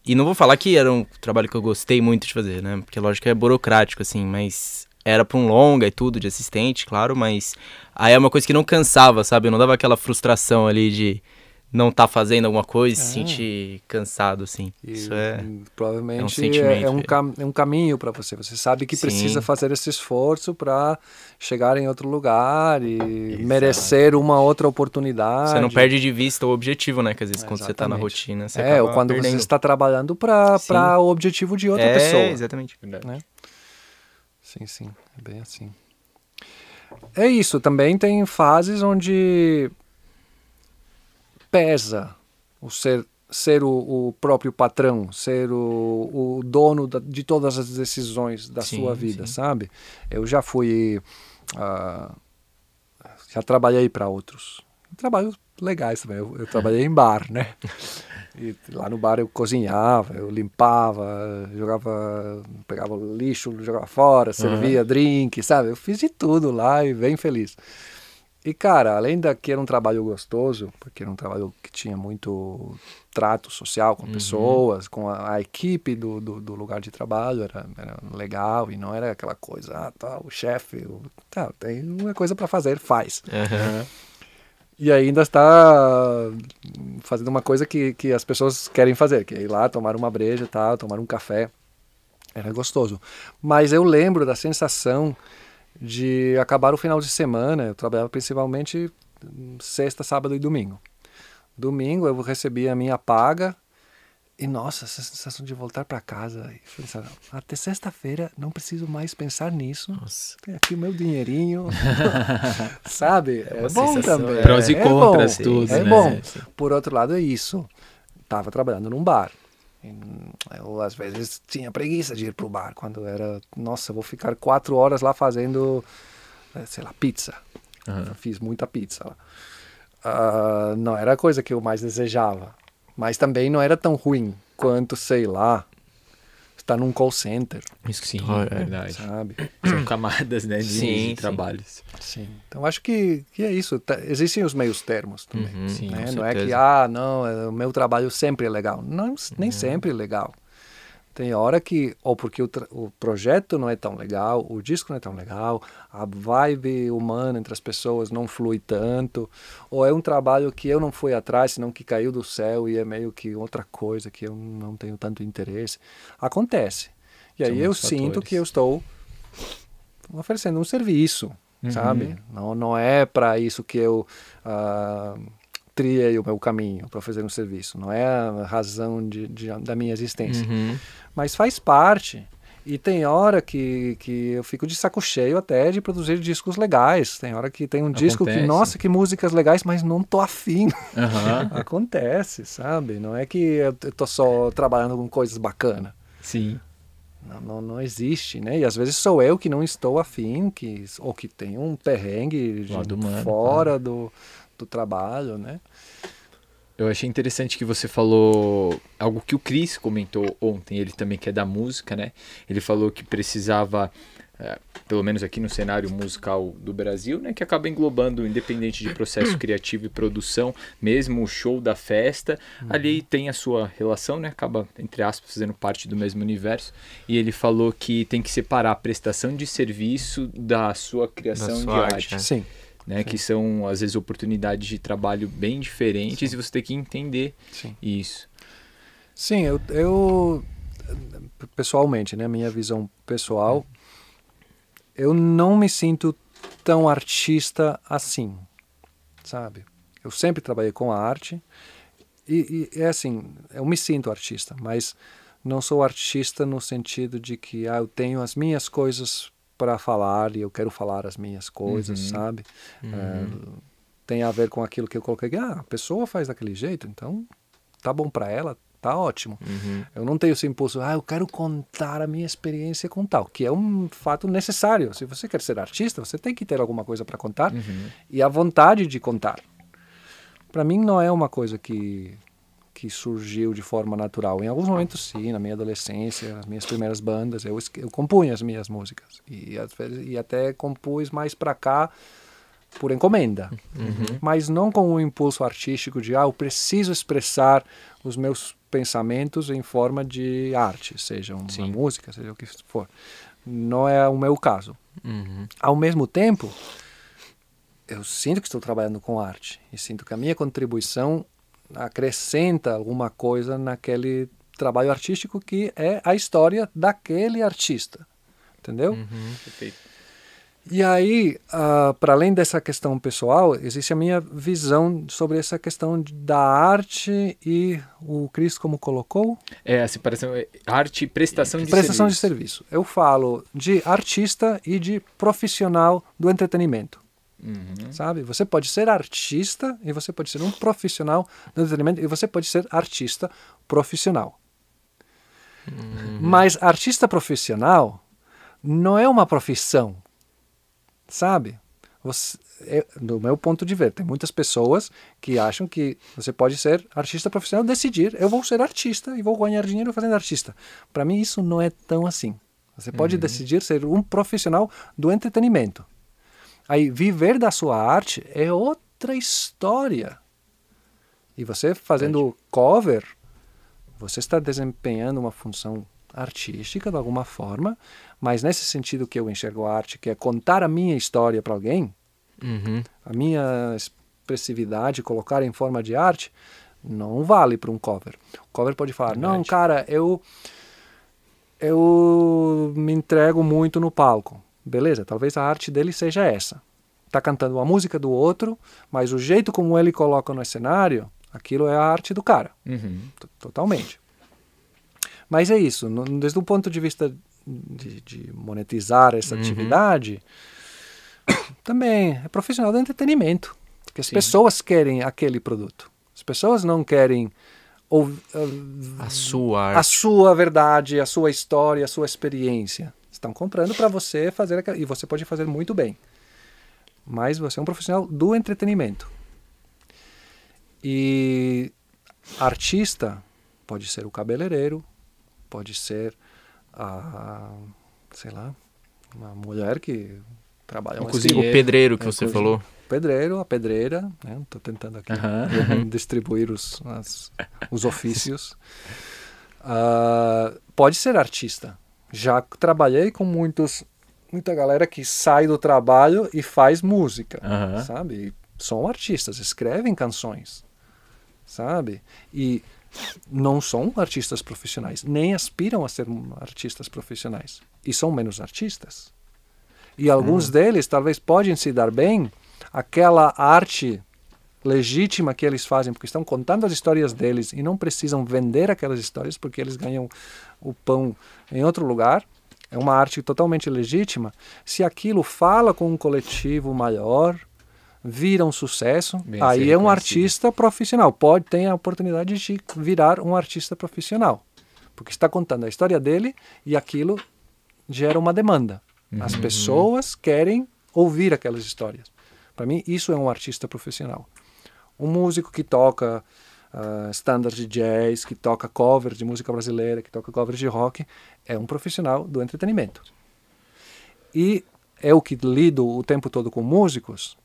E não vou falar que era um trabalho que eu gostei muito de fazer, né? Porque lógico que é burocrático, assim, mas era pra um longa e tudo, de assistente, claro, mas aí é uma coisa que não cansava, sabe? Não dava aquela frustração ali de não estar fazendo alguma coisa e se Ah. sentir cansado, assim. E, Isso é. provavelmente é um é, sentimento, é um, cam é um caminho para você. Você sabe que Sim. precisa fazer esse esforço para chegar em outro lugar e merecer uma outra oportunidade. Você não perde de vista o objetivo, né? Que às vezes quando você tá na Exatamente. rotina, você É, ou quando perdendo. você está trabalhando para o objetivo de outra é, pessoa. exatamente. Verdade. né? Sim, sim, é bem assim. É isso, também tem fases onde pesa o ser, ser o, o próprio patrão, ser o, o dono da- de todas as decisões da Sim, sua vida, sim. sabe? Eu já fui. ah, já trabalhei para outros. Trabalhos legais também. Eu, eu trabalhei em bar, né? E lá no bar eu cozinhava, eu limpava, jogava, pegava lixo, jogava fora, servia drink, sabe? Eu fiz de tudo lá e bem feliz. E cara, além da que era um trabalho gostoso, porque era um trabalho que tinha muito trato social com pessoas, com a, a equipe do, do, do lugar de trabalho, era, era legal e não era aquela coisa, ah, tá, o chefe, o- tá, tem uma coisa para fazer, faz. Aham. E ainda está fazendo uma coisa que, que as pessoas querem fazer, que é ir lá tomar uma breja, tal, tomar um café. Era gostoso. Mas eu lembro da sensação de acabar o final de semana. Eu trabalhava principalmente sexta, sábado e domingo. Domingo eu recebia a minha paga e nossa, essa sensação de voltar para casa e pensar, até sexta-feira não preciso mais pensar nisso. Nossa. Tem aqui o meu dinheirinho. Sabe? É, uma bom também. é. Prós e é contras, bom, tudo, É né? bom. Por outro lado, é isso. Tava trabalhando num bar. E, Eu, às vezes, tinha preguiça de ir pro bar. Quando era, nossa, vou ficar quatro horas lá fazendo, eh, sei lá, pizza. Eu fiz muita pizza lá. Ah, não era a coisa que eu mais desejava. Mas também não era tão ruim quanto, sei lá, estar num call center, Isso sim, É. é verdade. sabe? São camadas, né, de, Sim, de sim. trabalhos. Sim. Então acho que, que é isso. Tá- existem os meios termos também. Uhum, Sim, né? Não é que, certeza. ah, não, é, o meu trabalho sempre é legal. Não, nem Uhum. sempre é legal. Tem hora que, ou porque o, o projeto não é tão legal, o disco não é tão legal, a vibe humana entre as pessoas não flui tanto, ou é um trabalho que eu não fui atrás, senão que caiu do céu e é meio que outra coisa que eu não tenho tanto interesse. Acontece. E São aí eu muitos sinto fatores. que eu estou oferecendo um serviço, Uhum. sabe? Não, não é para isso que eu ah, triei o meu caminho, para fazer um serviço. Não é a razão de, de- da minha existência. Uhum. Mas faz parte. E tem hora que, que eu fico de saco cheio até de produzir discos legais. Tem hora que tem um disco que, Acontece. nossa, que músicas legais, mas não tô afim. Aham, Acontece, sabe? Não é que eu tô só trabalhando com coisas bacanas. sim. Não, não, não existe, né? E às vezes sou eu que não estou afim, que, ou que tem um perrengue de humano, fora do, do trabalho, né? Eu achei interessante que você falou algo que o Chris comentou ontem, ele também que é da música, né? Ele falou que precisava, eh, pelo menos aqui no cenário musical do Brasil, né? Que acaba englobando, independente de processo criativo e produção, mesmo o show da festa, ali tem a sua relação, né? Acaba, entre aspas, fazendo parte do mesmo universo. E ele falou que tem que separar a prestação de serviço da sua criação sua de arte, arte né? Sim. Né? Que são, às vezes, oportunidades de trabalho bem diferentes e você tem que entender Sim. isso. Sim, eu, eu pessoalmente, né, minha visão pessoal, eu não me sinto tão artista assim, sabe? Eu sempre trabalhei com a arte e, e é assim, eu me sinto artista, mas não sou artista no sentido de que ah, eu tenho as minhas coisas para falar e eu quero falar as minhas coisas, Uhum. sabe? É, tem a ver com aquilo que eu coloquei. Ah, a pessoa faz daquele jeito, então tá bom para ela, tá ótimo. Uhum. Eu não tenho esse impulso, ah, eu quero contar a minha experiência com tal, que é um fato necessário. Se você quer ser artista, você tem que ter alguma coisa para contar Uhum. e a vontade de contar. Para mim não é uma coisa que que surgiu de forma natural. Em alguns momentos sim, na minha adolescência, nas minhas primeiras bandas, eu, eu compunha as minhas músicas e, às vezes, e até compus mais para cá por encomenda, mas não com o impulso artístico de ah, eu preciso expressar os meus pensamentos em forma de arte, seja uma Sim. música, seja o que for. Não é o meu caso. Uhum. Ao mesmo tempo, eu sinto que estou trabalhando com arte e sinto que a minha contribuição acrescenta alguma coisa naquele trabalho artístico que é a história daquele artista. Entendeu? Perfeito. E aí, ah, para além dessa questão pessoal, existe a minha visão sobre essa questão de- da arte e o Cris como colocou É, a separação é arte e prestação de prestação de serviço. serviço. Eu falo de artista e de profissional do entretenimento. Uhum. Sabe? Você pode ser artista e você pode ser um profissional do entretenimento e você pode ser artista profissional. Mas artista profissional não é uma profissão, sabe? Você, é, do meu ponto de ver, tem muitas pessoas que acham que você pode ser artista profissional, decidir, eu vou ser artista e vou ganhar dinheiro fazendo artista. Para mim isso não é tão assim. Você pode decidir ser um profissional do entretenimento. Aí, viver da sua arte é outra história. E você fazendo cover, você está desempenhando uma função artística de alguma forma, mas nesse sentido que eu enxergo a arte, que é contar a minha história para alguém, Uhum. a minha expressividade, colocar em forma de arte, não vale para um cover. O cover pode falar, Verdade. não, cara, eu eu me entrego muito no palco. Beleza, talvez a arte dele seja essa. Tá cantando a música do outro, mas o jeito como ele coloca no cenário, aquilo é a arte do cara, Uhum. totalmente. Mas é isso, no- desde o ponto de vista de, de monetizar essa Uhum. atividade, também é profissional do entretenimento. Porque as Sim. pessoas querem aquele produto. As pessoas não querem ouv- A sua a arte. sua verdade, a sua história, a sua experiência. Estão comprando para você fazer aquela- e você pode fazer muito bem. Mas você é um profissional do entretenimento. E artista pode ser o cabeleireiro, pode ser a sei lá, uma mulher que trabalha Um cozinheiro. O pedreiro que É, você falou. pedreiro, a pedreira, né? Estou tentando aqui distribuir os, as- os ofícios. Ah, pode ser artista. Já trabalhei com muitos, muita galera que sai do trabalho e faz música, Aham. sabe? E são artistas, escrevem canções, sabe? E não são artistas profissionais, nem aspiram a ser artistas profissionais. E são menos artistas. E alguns deles talvez podem se dar bem aquela arte legítima que eles fazem, porque estão contando as histórias deles e não precisam vender aquelas histórias porque eles ganham o pão em outro lugar. É uma arte totalmente legítima. Se aquilo fala com um coletivo maior, vira um sucesso, Bem aí é um artista profissional. Pode ter a oportunidade de virar um artista profissional, porque está contando a história dele e aquilo gera uma demanda. As pessoas querem ouvir aquelas histórias. Para mim, isso é um artista profissional. Um músico que toca uh, standards de jazz, que toca covers de música brasileira, que toca covers de rock, é um profissional do entretenimento. E eu que lido o tempo todo com músicos,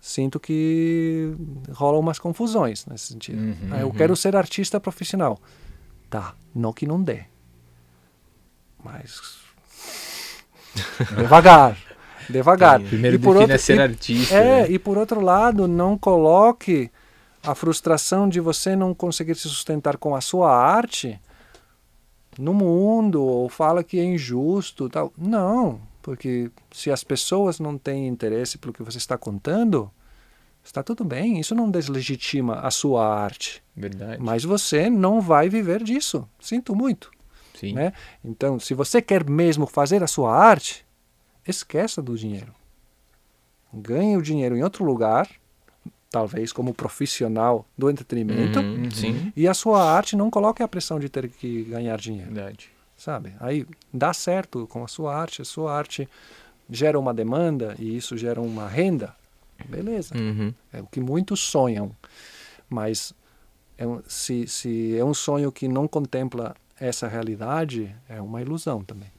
sinto que rolam umas confusões nesse sentido. Uhum, Ah, eu quero ser artista profissional. Tá, não que não dê. Mas devagar, devagar. Primeiro E por define outro- ser e- artista. é, né? e por outro lado, não coloque a frustração de você não conseguir se sustentar com a sua arte no mundo, ou fala que é injusto, tal. Não, porque se as pessoas não têm interesse pelo que você está contando, está tudo bem, isso não deslegitima a sua arte. Verdade. Mas você não vai viver disso. Sinto muito. Sim. Né? Então, se você quer mesmo fazer a sua arte, esqueça do dinheiro. Ganhe o dinheiro em outro lugar, talvez como profissional do entretenimento, Uhum, Sim. e a sua arte não coloque a pressão de ter que ganhar dinheiro, Verdade. sabe? Aí dá certo com a sua arte, a sua arte gera uma demanda e isso gera uma renda. Beleza. Uhum. É o que muitos sonham. Mas é um- se, se é um sonho que não contempla essa realidade, é uma ilusão também.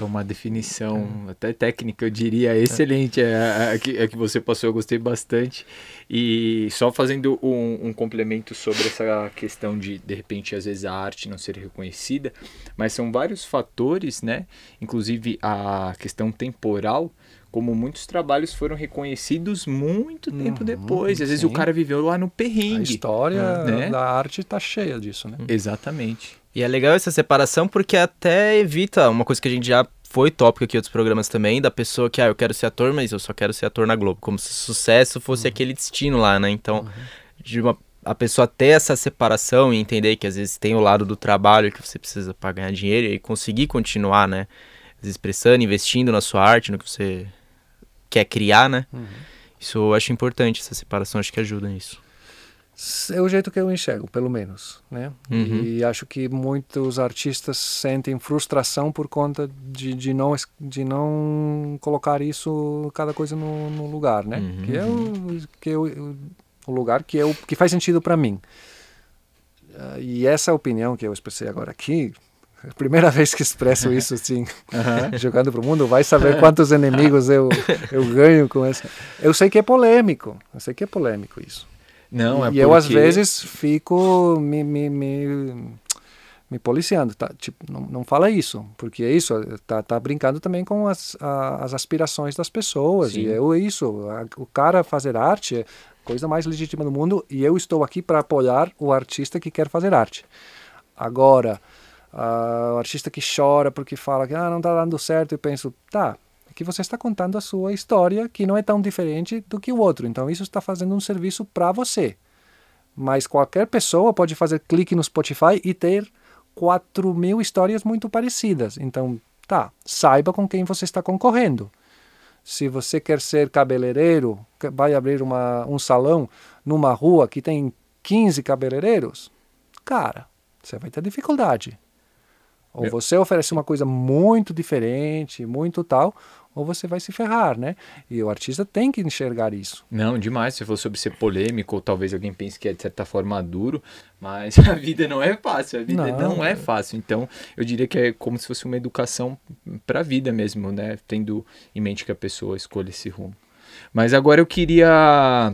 É uma definição até técnica, eu diria, excelente. É, a- a que, a que você passou, eu gostei bastante. E só fazendo um, um complemento sobre essa questão de, de repente, às vezes a arte não ser reconhecida, mas são vários fatores, né? Inclusive a questão temporal, como muitos trabalhos foram reconhecidos muito tempo Uhum, depois. Às vezes o sim. cara viveu lá no A perrengue. história né? da arte está cheia disso, né? Exatamente. E é legal essa separação porque até evita uma coisa que a gente já foi tópico aqui em outros programas também, da pessoa que, ah, eu quero ser ator, mas eu só quero ser ator na Globo. Como se sucesso fosse aquele destino lá, né? Então, de uma, a pessoa ter essa separação e entender que às vezes tem o lado do trabalho que você precisa para ganhar dinheiro e conseguir continuar, né? Às vezes expressando, investindo na sua arte, no que você quer criar, né? Isso eu acho importante, essa separação, acho que ajuda nisso. É o jeito que eu enxergo, pelo menos, né? Uhum. E acho que muitos artistas sentem frustração por conta de, de, não, de não colocar isso, cada coisa no, no lugar, né? Uhum. Que é o, que é o, lugar que, é o, que faz sentido para mim. Ah, E essa opinião que eu expressei agora aqui, é primeira vez que expresso isso assim, jogando pro mundo, vai saber quantos inimigos eu, eu ganho com essa. Eu sei que é polêmico, eu sei que é polêmico isso. Não, é e eu, às porque- vezes, fico me, me, me, me policiando. Tá? Tipo, não, não fala isso, porque é isso. Tá, tá brincando também com as, a- as aspirações das pessoas. Sim. E é isso. a- o cara fazer arte, coisa mais legítima do mundo e eu estou aqui para apoiar o artista que quer fazer arte. Agora, o artista que chora porque fala que ah, não está dando certo, eu penso, tá, é que você está contando a sua história que não é tão diferente do que o outro. Então isso está fazendo um serviço para você. Mas qualquer pessoa pode fazer clique no Spotify e ter 4 mil histórias muito parecidas. Então, tá, saiba com quem você está concorrendo. Se você quer ser cabeleireiro, vai abrir uma, um salão numa rua que tem 15 cabeleireiros, cara, você vai ter dificuldade. Ou é. você oferece uma coisa muito diferente, muito tal, ou você vai se ferrar, né? E o artista tem que enxergar isso. Não, demais. Se for sobre ser polêmico, ou talvez alguém pense que é de certa forma duro, mas a vida não é fácil, a vida não, não é fácil. Então, eu diria que é como se fosse uma educação para a vida mesmo, né? Tendo em mente que a pessoa escolhe esse rumo. Mas agora eu queria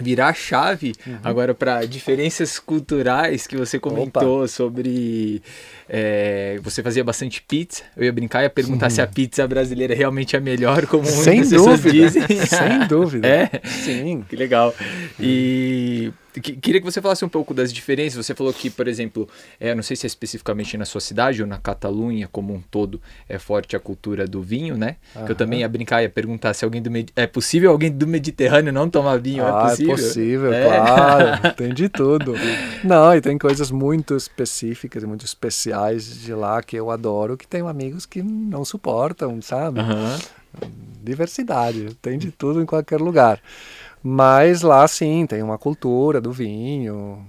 virar a chave uhum. agora para diferenças culturais que você comentou Opa. sobre é, você fazia bastante pizza eu ia brincar e ia perguntar uhum. se a pizza brasileira realmente é melhor como sem dúvida dizem. sem dúvida é sim que legal e Queria que você falasse um pouco das diferenças. Você falou que, por exemplo, é, não sei se é especificamente na sua cidade ou na Catalunha como um todo é forte a cultura do vinho, né? Uhum. Que eu também ia brincar, ia perguntar se alguém do Med... é possível alguém do Mediterrâneo não tomar vinho? É ah, é possível? É possível, é. claro. tem de tudo. Não, e tem coisas muito específicas e muito especiais de lá que eu adoro, que tenho amigos que não suportam, sabe? Uhum. Diversidade, tem de tudo em qualquer lugar. Mas lá sim, tem uma cultura do vinho.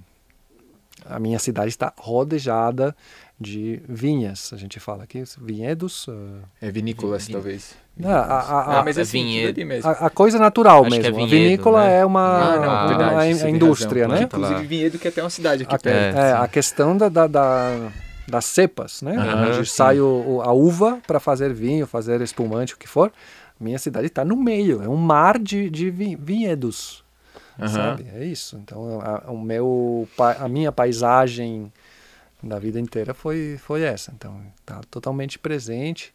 A minha cidade está rodejada de vinhas. A gente fala aqui, vinhedos. Uh... É vinícolas, Vin... talvez. Não, a, a, ah, mas é assim, vinhedo. mesmo. A, a, coisa natural Acho é mesmo. É vinhedo, a vinícola né? é uma, ah, não, verdade, uma, indústria, razão, né? Inclusive vinhedo que é até uma cidade aqui perto. É, a questão da, da, da, das cepas, né? Uhum, Onde sim. sai o, a uva para fazer vinho, fazer espumante, o que for. Minha cidade está no meio, é um mar de, de vinhedos, uhum. sabe? É isso. Então, a, o meu, a minha paisagem da vida inteira foi, foi essa. Então, está totalmente presente.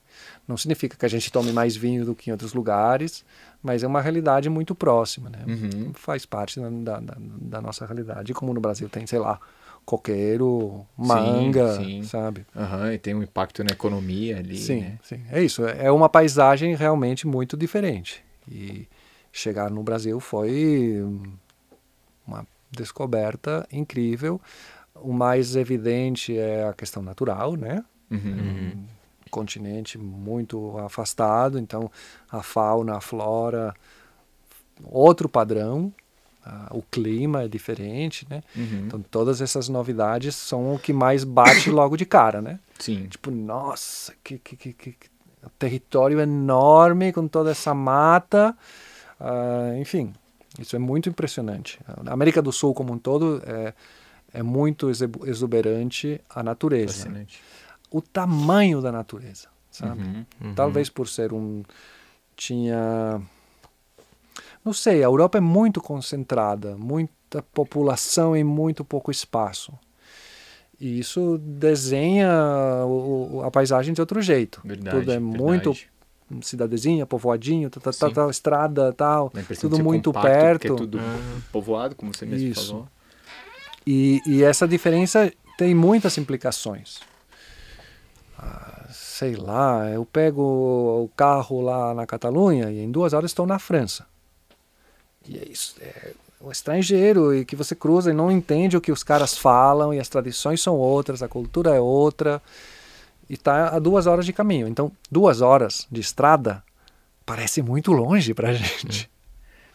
Não significa que a gente tome mais vinho do que em outros lugares, mas é uma realidade muito próxima, né? Uhum. Faz parte da, da, da nossa realidade. Como no Brasil tem, sei lá, coqueiro, manga, sim, sim. sabe? Uhum, e tem um impacto na economia ali. Sim, né? sim. É isso. É uma paisagem realmente muito diferente. E chegar no Brasil foi uma descoberta incrível. O mais evidente é a questão natural, né? Uhum. Um continente muito afastado, então a fauna, a flora, outro padrão, o clima é diferente, né? Uhum. Então todas essas novidades são o que mais bate logo de cara, né? Sim. Tipo, nossa, que, que, que, que território enorme com toda essa mata, uh, enfim, isso é muito impressionante. A América do Sul como um todo é, é muito exuberante a natureza. Fascinante. O tamanho da natureza, sabe? Uhum, uhum. Talvez por ser um tinha não sei, a Europa é muito concentrada, muita população em muito pouco espaço. E isso desenha o, a paisagem de outro jeito. Verdade, tudo é verdade. muito cidadezinha, povoadinho, tal, tal, tal, estrada, tal, tudo muito perto. É tudo ah. povoado, como você mesmo isso. falou. E, e essa diferença tem muitas implicações. Ah, sei lá, eu pego o carro lá na Catalunha e em duas horas estou na França. E é isso. É um estrangeiro e que você cruza e não entende o que os caras falam e as tradições são outras, a cultura é outra e está a duas horas de caminho. Então, duas horas de estrada parece muito longe para a gente.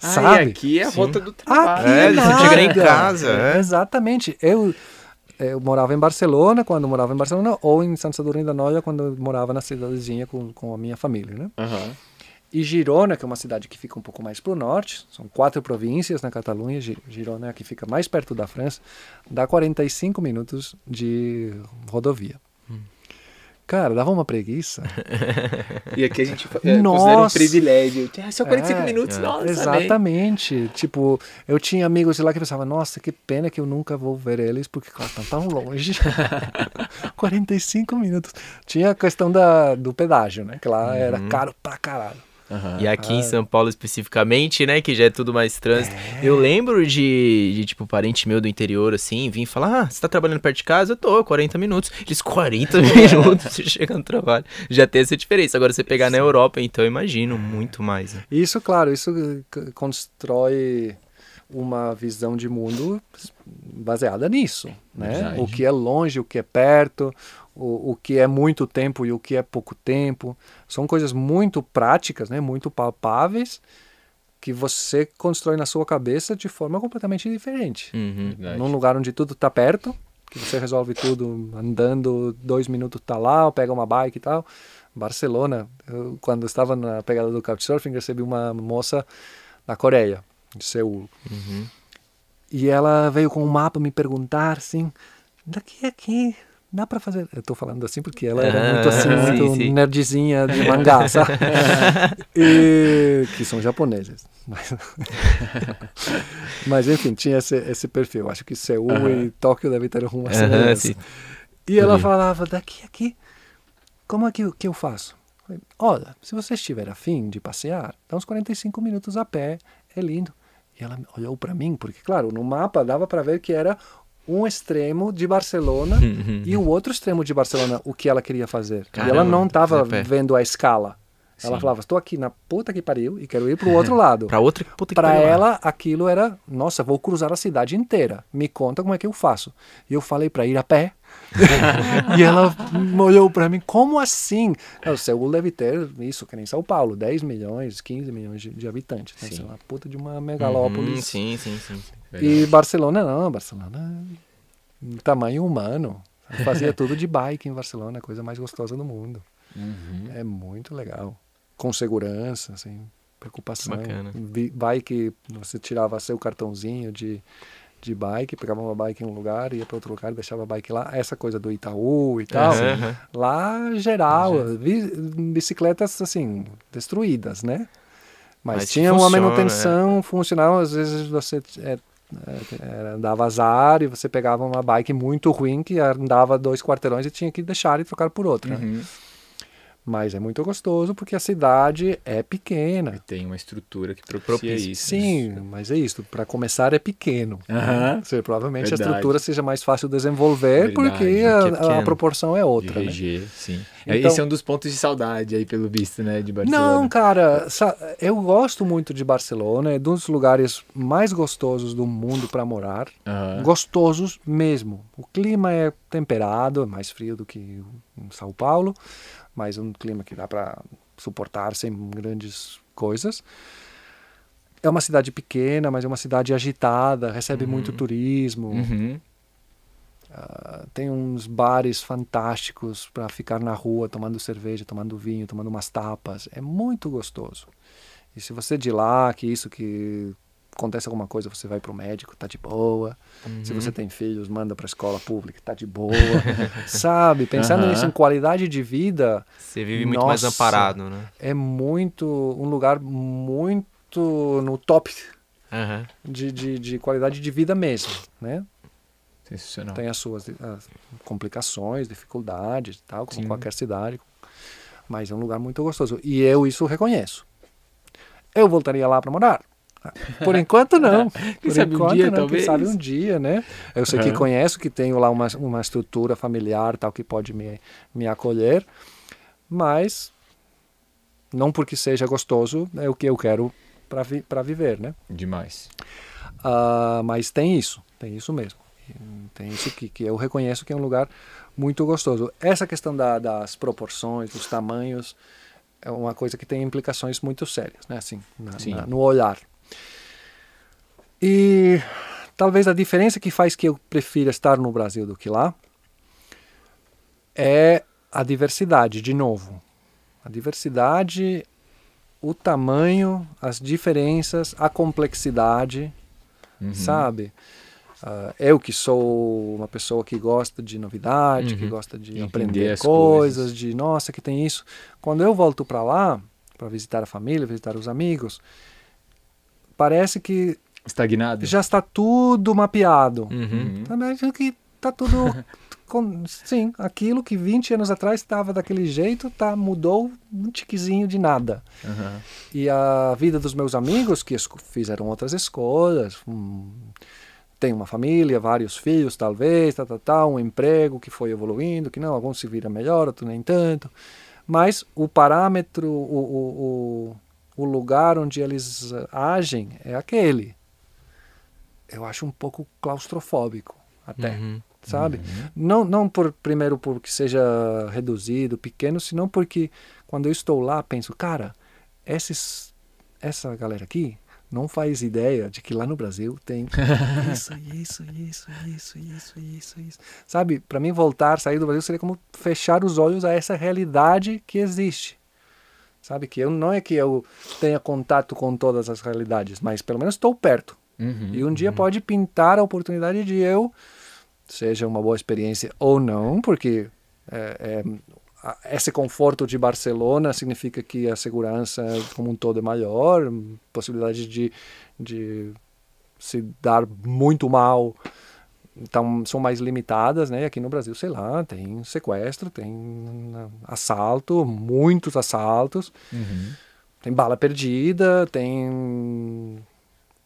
Ah, sabe? E aqui é a Sim. volta do trabalho. Aqui é, você chega em casa. É. Exatamente. Eu, eu morava em Barcelona, quando morava em Barcelona, ou em Santa Sadurní da Noia, quando eu morava na cidadezinha com, com a minha família, né? Uhum. E Girona, que é uma cidade que fica um pouco mais para o norte, são quatro províncias na Catalunha, Girona é a que fica mais perto da França, dá 45 minutos de rodovia. Hum. Cara, dava uma preguiça. e aqui a gente é, nossa, um privilégio. É só 45 é, minutos, é, nossa. Exatamente. Tipo, eu tinha amigos de lá que pensavam, nossa, que pena que eu nunca vou ver eles, porque estão tão longe. 45 minutos. Tinha a questão da, do pedágio, né? Que lá uhum. era caro pra caralho. Aham. E aqui em São Paulo especificamente, né, que já é tudo mais trânsito. Eu lembro de, de, tipo, parente meu do interior, assim, vir falar, ah, você tá trabalhando perto de casa? Eu tô, 40 minutos. Eles, 40 minutos, você chega no trabalho. Já tem essa diferença. Agora, você pegar na Europa, então, eu imagino muito mais. Né? Isso, claro, isso constrói uma visão de mundo baseada nisso, né? Verdade. O que é longe, o que é perto, o, o que é muito tempo e o que é pouco tempo. São coisas muito práticas, né? Muito palpáveis que você constrói na sua cabeça de forma completamente diferente. Uhum. Num lugar onde tudo está perto, que você resolve tudo andando, dois minutos tá lá, pega uma bike e tal. Barcelona, eu, quando estava na pegada do Couchsurfing, recebi uma moça da Coreia, de Seul. Uhum. E ela veio com um mapa me perguntar assim, daqui a aqui dá para fazer. Eu tô falando assim porque ela era Ah, muito assim, sim, muito sim. nerdzinha de mangá, sabe? e, que são japoneses. Mas, mas enfim, tinha esse, esse perfil. Acho que Seul Aham. e Tóquio devem ter uma Aham, semelhança. sim. E ela falava, daqui a aqui, como é que, eu- que eu faço? Eu falei, Olha, se você estiver afim de passear, dá uns 45 minutos a pé, é lindo. E ela olhou para mim, porque, claro, no mapa dava para ver que era um extremo de Barcelona e o outro extremo de Barcelona, o que ela queria fazer. e ela Caramba, não estava pé. vendo a escala. Ela Sim. falava, estou aqui na puta que pariu e quero ir para o outro lado. Pra outra puta que Para pariu lá. ela, aquilo era, nossa, vou cruzar a cidade inteira. Me conta como é que eu faço. E eu falei para ir a pé. e ela olhou para mim, como assim? O Seul deve ter isso, que nem São Paulo, 10 milhões, 15 milhões de, de habitantes. Deve Sim. ser uma puta de uma Uhum, megalópolis. sim, sim, sim. E Barcelona não, Barcelona é tamanho humano. Eu fazia tudo de bike em Barcelona, a coisa mais gostosa do mundo. Uhum. É muito legal. Com segurança, assim, preocupação. Bacana. Bike, você tirava seu cartãozinho de, de bike, pegava uma bike em um lugar, ia para outro lugar, deixava a bike lá. Essa coisa do Itaú e tal. Aham, aham. Lá, geral, bicicletas, assim, destruídas, né? Mas, Mas tinha uma funciona, manutenção funcional. Às vezes você é, é, dava azar e você pegava uma bike muito ruim que andava dois quarteirões e tinha que deixar e trocar por outra. né? Mas é muito gostoso porque a cidade é pequena. Tem uma estrutura que propicia isso. Sim, mas é isso. Para começar, é pequeno. Aham. Você, provavelmente Verdade. a estrutura seja mais fácil de desenvolver Verdade, porque é a, a proporção é De outra. né? VG, sim. Então- Esse é um dos pontos de saudade aí, pelo visto, né, de Barcelona. Não, cara, eu gosto muito de Barcelona, é um dos lugares mais gostosos do mundo para morar. Aham. Gostosos mesmo. O clima é temperado, é mais frio do que em São Paulo, mas um clima que dá para suportar sem grandes coisas. É uma cidade pequena, mas é uma cidade agitada, recebe muito turismo. Uhum. Ah, tem uns bares fantásticos para ficar na rua tomando cerveja, tomando vinho, tomando umas tapas. É muito gostoso. E se você de lá, que isso que acontece alguma coisa, você vai pro médico, tá de boa. Se você tem filhos, manda para escola pública, tá de boa. Sabe? Pensando Aham. nisso em qualidade de vida, Você vive muito mais Nossa. amparado, né? é muito um lugar muito no top Aham. de, de, de qualidade de vida mesmo, né? Sensacional. tem as suas as complicações, dificuldades e tal, como Sim. qualquer cidade. Mas é um lugar muito gostoso. E eu isso reconheço. Eu voltaria lá para morar? Por enquanto não. Por sabe um enquanto dia, não. talvez? Quem sabe um dia, né? Eu sei que Aham. conheço, que tenho lá uma, uma estrutura familiar tal que pode me, me acolher, mas não porque seja gostoso é o que eu quero para vi, pra viver, né? Demais. Ah, mas tem isso, tem isso mesmo. Tem isso que, que eu reconheço que é um lugar muito gostoso. Essa questão da, das proporções, dos tamanhos, é uma coisa que tem implicações muito sérias, né? Assim, na- na- no olhar. E talvez a diferença que faz que eu prefira estar no Brasil do que lá é a diversidade, de novo. A diversidade, o tamanho, as diferenças, a complexidade, Uhum. sabe? Ah, eu que sou uma pessoa que gosta de novidade, que Uhum. gosta de Entender aprender as coisas, coisas. de nossa, que tem isso. Quando eu volto para lá, para visitar a família, visitar os amigos, parece que Estagnado? já está tudo mapeado. Uhum. Também acho que tá tudo com, sim, aquilo que 20 anos atrás estava daquele jeito, tá mudou um tiquezinho de nada. Uhum. E a vida dos meus amigos que fizeram outras escolhas, um, tem uma família, vários filhos talvez, tá, tá, tá, um emprego que foi evoluindo, que não, alguns se viram melhor, outros nem tanto. Mas o parâmetro, o, o, o lugar onde eles agem é aquele. Eu acho um pouco claustrofóbico até. Uhum sabe? Uhum. Não, não por primeiro porque seja reduzido, pequeno, senão porque quando eu estou lá penso, cara, esses, essa galera aqui não faz ideia de que lá no Brasil tem isso, isso, isso, isso, isso, isso, isso. Sabe? Para mim voltar, sair do Brasil seria como fechar os olhos a essa realidade que existe. Sabe que eu não é que eu tenha contato com todas as realidades, mas pelo menos estou perto. Uhum, e um dia uhum. pode pintar a oportunidade de eu seja uma boa experiência ou não, porque é, é, esse conforto de Barcelona significa que a segurança como um todo é maior, possibilidade de, de se dar muito mal então são mais limitadas, né? Aqui no Brasil, sei lá, tem sequestro, tem assalto, muitos assaltos, uhum. tem bala perdida, tem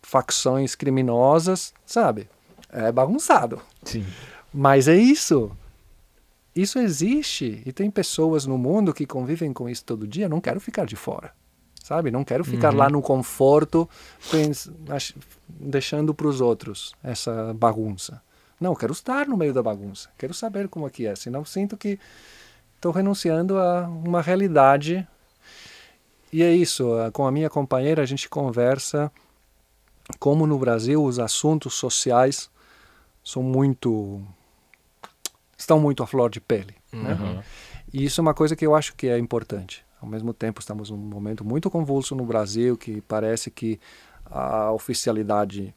facções criminosas, sabe? é bagunçado. Sim. Mas é isso. Isso existe e tem pessoas no mundo que convivem com isso todo dia. Não quero ficar de fora, sabe? Não quero ficar uhum. lá no conforto, deixando para os outros essa bagunça. Não, quero estar no meio da bagunça. Quero saber como é que é. Senão sinto que estou renunciando a uma realidade. E é isso. Com a minha companheira a gente conversa como no Brasil os assuntos sociais são muito estão muito à flor de pele, né? uhum. né? E isso é uma coisa que eu acho que é importante. Ao mesmo tempo, estamos num momento muito convulso no Brasil, que parece que a oficialidade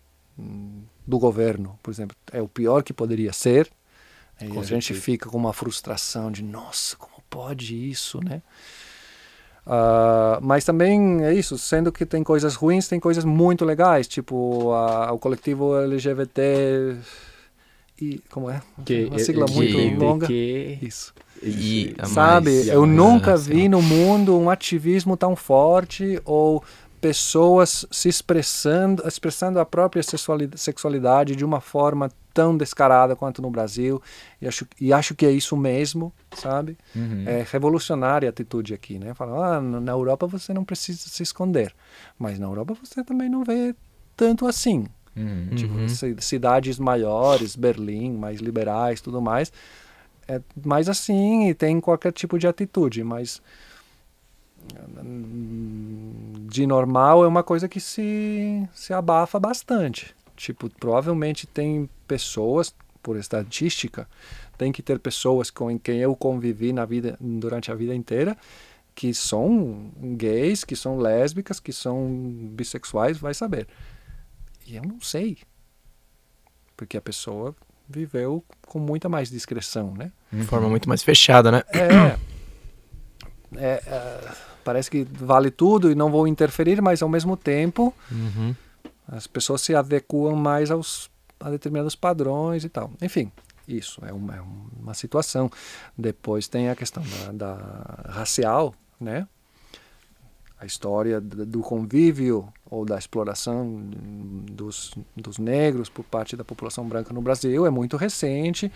do governo, por exemplo, é o pior que poderia ser. E com a gente fica com uma frustração de, nossa, como pode isso, né? Uh, mas também é isso, sendo que tem coisas ruins, tem coisas muito legais, tipo a, o coletivo LGBT e como é? Que, uma sigla que, muito que, longa. Que, Isso. E, Sabe, mais, eu nunca vi no mundo um ativismo tão forte ou pessoas se expressando, expressando a própria sexualidade de uma forma tão descarada quanto no Brasil. E acho, e acho que é isso mesmo, sabe? Uhum. É revolucionária a atitude aqui, né? Falam, ah, na Europa você não precisa se esconder, mas na Europa você também não vê tanto assim, Uhum. Tipo, uhum. cidades maiores, Berlim, mais liberais, tudo mais. É mais assim e tem qualquer tipo de atitude, mas de normal é uma coisa que se, se abafa bastante. Tipo, provavelmente tem pessoas, por estatística, tem que ter pessoas com quem eu convivi na vida durante a vida inteira que são gays, que são lésbicas, que são bissexuais, vai saber. E eu não sei. Porque a pessoa viveu com muita mais discrição, né? De forma muito mais fechada, né? É, é, é, parece que vale tudo e não vou interferir, mas ao mesmo tempo uhum. as pessoas se adequam mais aos, a determinados padrões e tal. Enfim, isso é uma, é uma situação. Depois tem a questão da, da racial, né? a história do convívio ou da exploração dos, dos negros por parte da população branca no Brasil é muito recente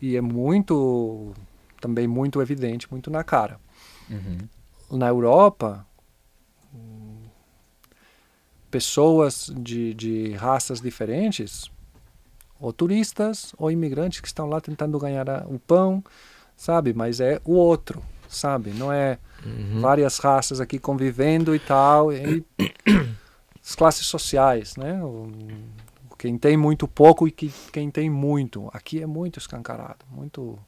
e é muito também muito evidente, muito na cara. Uhum. Na Europa, pessoas de, de raças diferentes, ou turistas ou imigrantes que estão lá tentando ganhar o pão, sabe? Mas é o outro, sabe? Não é uhum. várias raças aqui convivendo e tal, e as classes sociais, né? O, quem tem muito pouco e que, quem tem muito. Aqui é muito escancarado, muito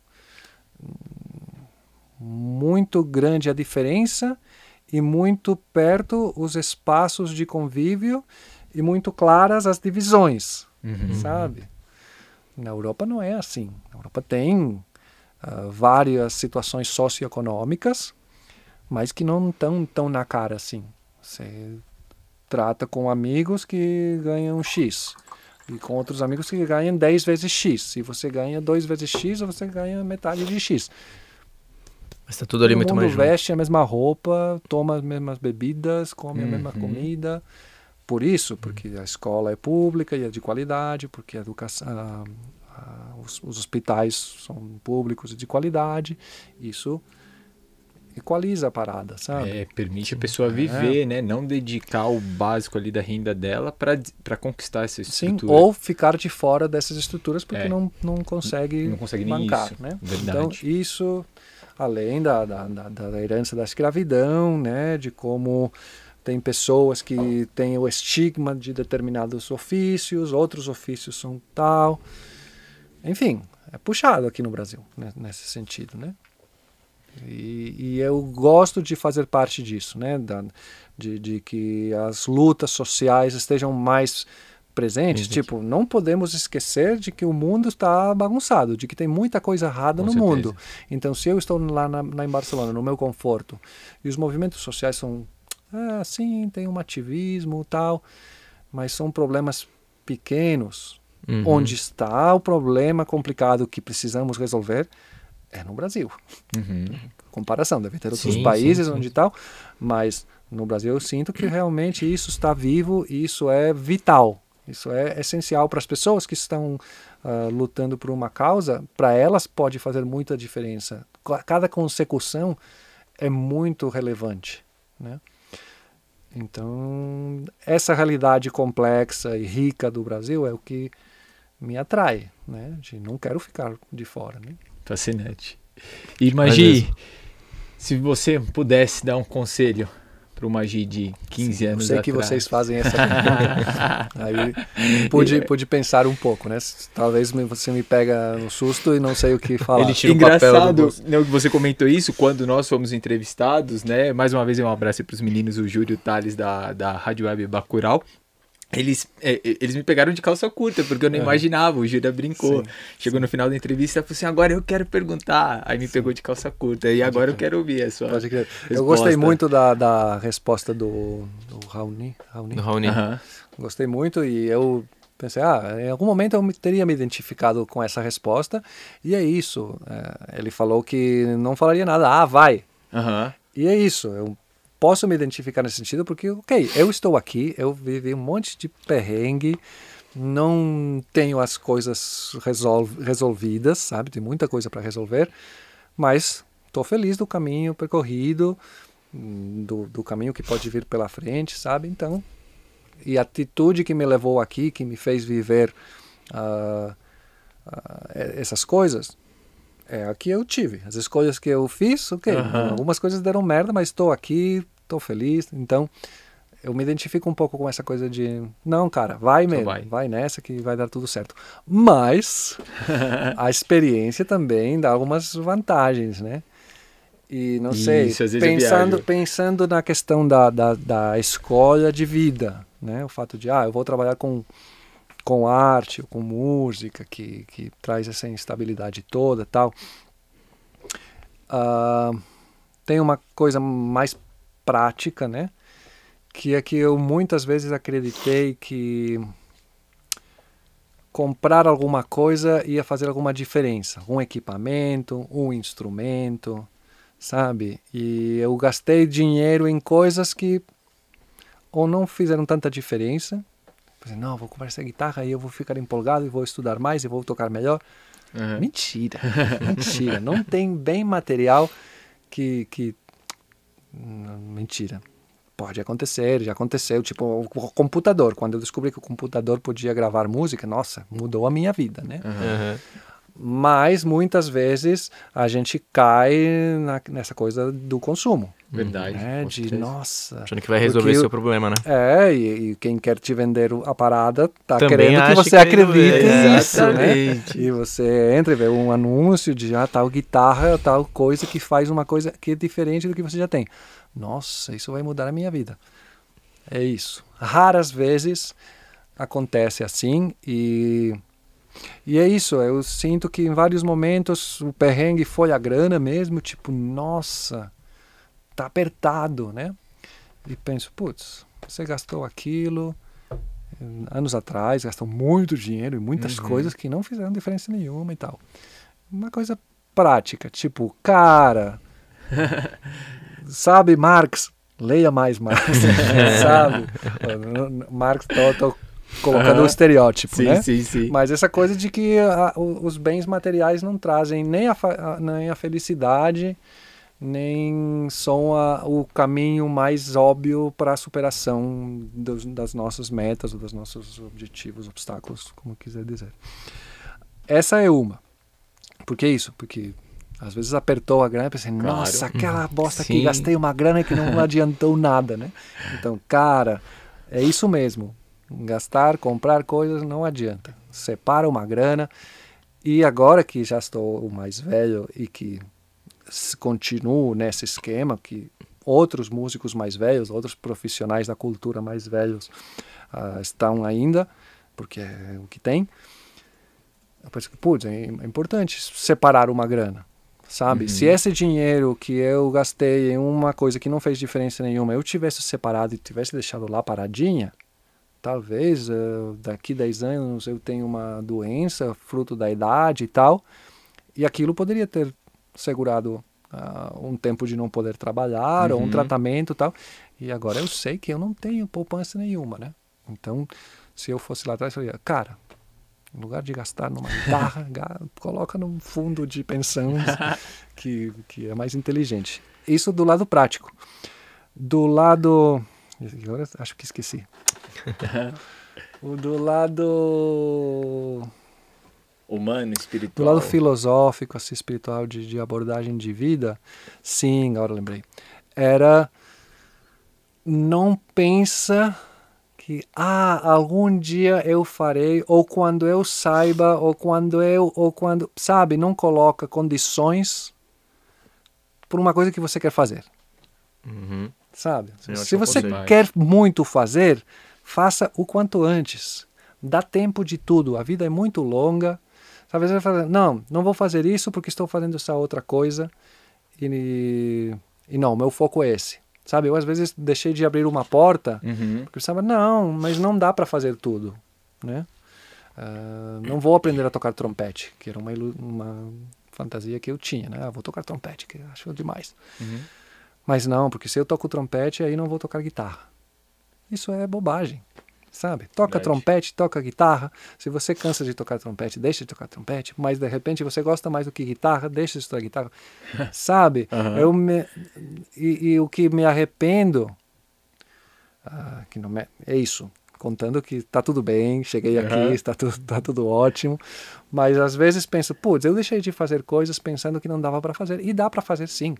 muito grande a diferença e muito perto os espaços de convívio e muito claras as divisões, uhum. sabe? Na Europa não é assim. Na Europa tem uh, várias situações socioeconômicas mas que não estão tão na cara assim. Você trata com amigos que ganham X. E com outros amigos que ganham 10 vezes X. Se você ganha 2 vezes X, você ganha metade de X. Mas tá tudo ali Todo muito mundo mais junto. veste a mesma roupa, toma as mesmas bebidas, come a mesma Uhum. comida. Por isso, porque a escola é pública e é de qualidade, porque a educação, a- a- os, os hospitais são públicos e de qualidade. Isso equaliza a parada, sabe? É, permite a pessoa viver, né? Não dedicar o básico ali da renda dela para conquistar essa Sim, estrutura. ou ficar de fora dessas estruturas porque É. não, não consegue Não consegue bancar, isso, né? verdade. Então, isso, além da, da, da, herança da escravidão, né? De como tem pessoas que têm o estigma de determinados ofícios, outros ofícios são tal. Enfim, é puxado aqui no Brasil, né, nesse sentido, né? E, e eu gosto de fazer parte disso, né? Da, de, de que as lutas sociais estejam mais presentes. Presente. Tipo, não podemos esquecer de que o mundo está bagunçado, de que tem muita coisa errada Com no certeza. mundo. Então, se eu estou lá, na, lá em Barcelona, no meu conforto, e os movimentos sociais são ah, sim, tem um ativismo tal, mas são problemas pequenos. Uhum. Onde está o problema complicado que precisamos resolver é no Brasil. Uhum. Comparação, deve ter outros Sim, países sim, sim. onde tal, mas no Brasil eu sinto que realmente isso está vivo e isso é vital. Isso é essencial para as pessoas que estão ah, lutando por uma causa, para elas pode fazer muita diferença. Ca- Cada consecução é muito relevante, né? Então, essa realidade complexa e rica do Brasil é o que me atrai, né? De não quero ficar de fora, né? Fascinante. E Magi, Beleza. se você pudesse dar um conselho para o Magi de 15 Eu anos sei atrás. que vocês fazem essa. Aí pude, pude pensar um pouco, né? Talvez você me pega no susto e não sei o que falar. Ele tira o papel Engraçado, né, que você comentou isso quando nós fomos entrevistados, né? Mais uma vez um abraço para os meninos, o Júlio e o Thales da, da Rádio Web Bacurau. Eles, é, é, eles me pegaram de calça curta, porque eu não Aham. imaginava, o Júlio brincou. Sim, Chegou no final da entrevista e falou assim, agora eu quero perguntar. Aí me pegou de calça curta, e agora eu quero ouvir a sua Pode crer. Eu gostei muito da, da resposta do, do Raoni. Raoni? Do Raoni. Aham. Gostei muito e eu pensei, ah, em algum momento eu me- teria me identificado com essa resposta. E é isso. É, ele falou que não falaria nada. Ah, vai. Aham. E é isso. Eu posso me identificar nesse sentido porque, ok, eu estou aqui, eu vivi um monte de perrengue, não tenho as coisas resol resolvidas, sabe? Tem muita coisa para resolver, mas estou feliz do caminho percorrido, hum, do, do caminho que pode vir pela frente, sabe? Então, e a atitude que me levou aqui, que me fez viver ah, e- essas coisas, é a que eu tive. As escolhas que eu fiz, ok. Aham. Algumas coisas deram merda, mas estou aqui, estou feliz. Então, eu me identifico um pouco com essa coisa de, não, cara, vai mesmo, vai. vai. nessa que vai dar tudo certo. Mas a experiência também dá algumas vantagens, né? E não sei, Isso, é pensando, pensando na questão da, da, da escolha de vida, né? O fato de, ah, eu vou trabalhar com com arte, ou com música, que, que traz essa instabilidade toda tal. Ah, tem uma coisa mais prática, né? Que é que eu muitas vezes acreditei que comprar alguma coisa ia fazer alguma diferença. Um equipamento, um instrumento, sabe? E eu gastei dinheiro em coisas que ou não fizeram tanta diferença. Pensei, não, vou comprar essa guitarra e eu vou ficar empolgado e vou estudar mais e vou tocar melhor. Aham. Mentira, mentira. Não tem bem material que, que... Mentira. Pode acontecer, já aconteceu. Tipo, o o computador. Quando eu descobri que o computador podia gravar música, nossa, mudou a minha vida, né? Aham. Mas muitas vezes a gente cai na- nessa coisa do consumo. Verdade. Né? De, certeza. nossa. Achando que vai resolver Porque seu o- problema, né? É, e, e quem quer te vender o- a parada tá Também querendo que você acredite resolver. nisso, né? Exatamente. E você entra e vê um anúncio de ah, tal guitarra, tal coisa que faz uma coisa que é diferente do que você já tem. Nossa, isso vai mudar a minha vida. É isso. Raras vezes acontece assim e e é isso, eu sinto que em vários momentos o perrengue foi a grana mesmo, tipo, nossa, tá apertado, né? E penso, putz, você gastou aquilo, anos atrás, gastam muito dinheiro em muitas Uhum. coisas que não fizeram diferença nenhuma e tal. Uma coisa prática, tipo, cara, sabe Marx? Leia mais Marx, sabe? Marx, tô, tô colocando o estereótipo, sim, né? sim, sim. Mas essa coisa de que a- os bens materiais não trazem nem a, a- nem a felicidade, nem são a- o caminho mais óbvio para a superação dos- das nossas metas, ou dos nossos objetivos, obstáculos, como quiser dizer. Essa é uma. Por que isso? Porque às vezes apertou a grana e pensei, Claro. nossa, aquela bosta que gastei uma grana que não adiantou nada, né? Então, cara, é isso mesmo. Gastar, comprar coisas não adianta. Separa uma grana. E agora que já estou mais velho e que continuo nesse esquema, que outros músicos mais velhos, outros profissionais da cultura mais velhos ah, estão ainda, porque é o que tem. Eu penso que, putz, é é importante separar uma grana, sabe? Se esse dinheiro que eu gastei em uma coisa que não fez diferença nenhuma, eu tivesse separado e tivesse deixado lá paradinha, talvez eh, daqui 10 anos eu tenha uma doença, fruto da idade e tal, e aquilo poderia ter segurado ah, um tempo de não poder trabalhar, ou um Uhum. tratamento e tal, e agora eu sei que eu não tenho poupança nenhuma, né? Então, se eu fosse lá atrás, eu faria, cara, em lugar de gastar numa guitarra, coloca num fundo de pensão que, que é mais inteligente. Isso do lado prático. Do lado. Agora acho que esqueci. o do lado. Humano, Do espiritual. lado filosófico, assim, espiritual, de, de abordagem de vida, sim, agora lembrei. Era. Não pensa que, ah, algum dia eu farei, ou quando eu saiba, ou quando eu, ou quando. Sabe, não coloca condições por uma coisa que você quer fazer. Uhum. Sabe? Sim, Se você quer muito fazer, faça o quanto antes. Dá tempo de tudo. A vida é muito longa. Sabe, você vai falar, não, não vou fazer isso porque estou fazendo essa outra coisa. E, e não, meu foco é esse. Sabe, eu às vezes deixei de abrir uma porta Uhum. porque eu pensava, não, mas não dá para fazer tudo, né? Ah, não vou aprender a tocar trompete, que era uma, uma fantasia que eu tinha, né? Ah, vou tocar trompete, que acho demais. Uhum. Mas não, porque se eu toco trompete, aí não vou tocar guitarra. Isso é bobagem, sabe? Toca Verdade. trompete, toca guitarra. Se você cansa de tocar trompete, deixa de tocar trompete. Mas de repente você gosta mais do que guitarra, deixa de tocar guitarra. sabe? Aham. Eu me, e, e o que me arrependo, ah, que não me, é isso. Contando que tá tudo bem, cheguei Aham. aqui, está tudo, tá tudo ótimo. Mas às vezes penso, putz, eu deixei de fazer coisas pensando que não dava para fazer. E dá para fazer sim.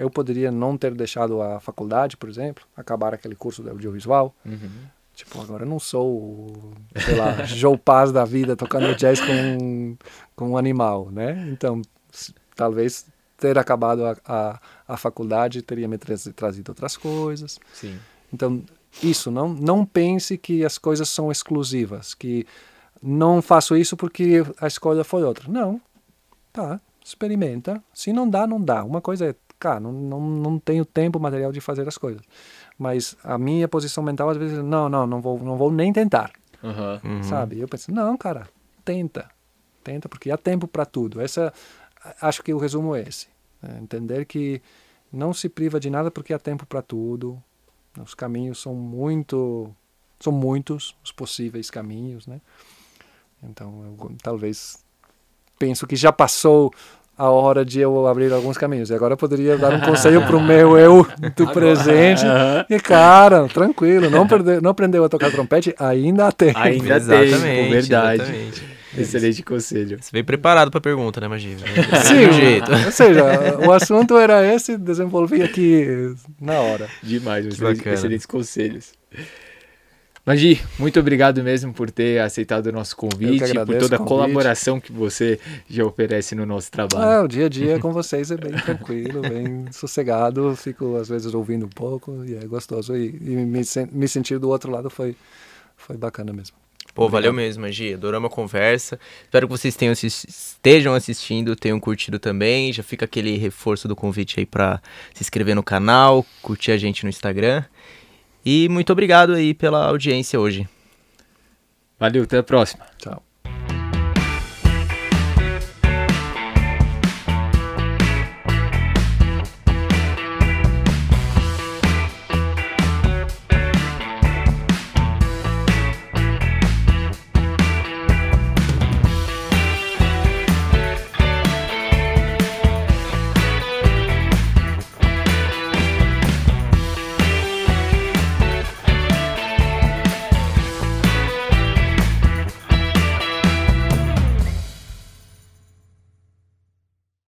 Eu poderia não ter deixado a faculdade, por exemplo, acabar aquele curso de audiovisual. Uhum. Tipo, agora eu não sou, sei lá, Joe Paz da vida tocando jazz com, com um animal, né? Então, talvez ter acabado a, a, a faculdade teria me trazi- trazido outras coisas. Sim. Então, isso, não, não pense que as coisas são exclusivas, que não faço isso porque a escolha foi outra. Não, tá, experimenta. Se não dá, não dá. Uma coisa é, cara, não, não, não tenho tempo material de fazer as coisas. Mas a minha posição mental às vezes, não, não, não vou, não vou nem tentar. Uhum. sabe? Eu penso, não, cara, tenta, tenta, porque há tempo para tudo. Essa, acho que o resumo é esse. É entender que não se priva de nada porque há tempo para tudo. Os caminhos são muito, são muitos os possíveis caminhos, né? Então, eu, talvez penso que já passou a hora de eu abrir alguns caminhos. E agora eu poderia dar um conselho para o meu eu do presente. E cara, tranquilo, não, perde, não aprendeu a tocar trompete, ainda há tempo. Ainda Exatamente, tem, verdade. exatamente. Excelente conselho. Você veio preparado pra pergunta, né, Magia? Sim, jeito. ou seja, o assunto era esse, desenvolvi aqui na hora. Demais, excelentes conselhos. Magi, muito obrigado mesmo por ter aceitado o nosso convite, por agradeço toda a colaboração que você já oferece no nosso trabalho. Ah, o dia a dia com vocês é bem tranquilo, bem sossegado, fico às vezes ouvindo um pouco e é gostoso. E, e me, me sentir do outro lado foi, foi bacana mesmo. Pô, valeu mesmo, Magia. Adoramos a conversa. Espero que vocês tenham estejam assistindo, tenham curtido também. Já fica aquele reforço do convite aí pra se inscrever no canal, curtir a gente no Instagram. E muito obrigado aí pela audiência hoje. Valeu, até a próxima. Tchau.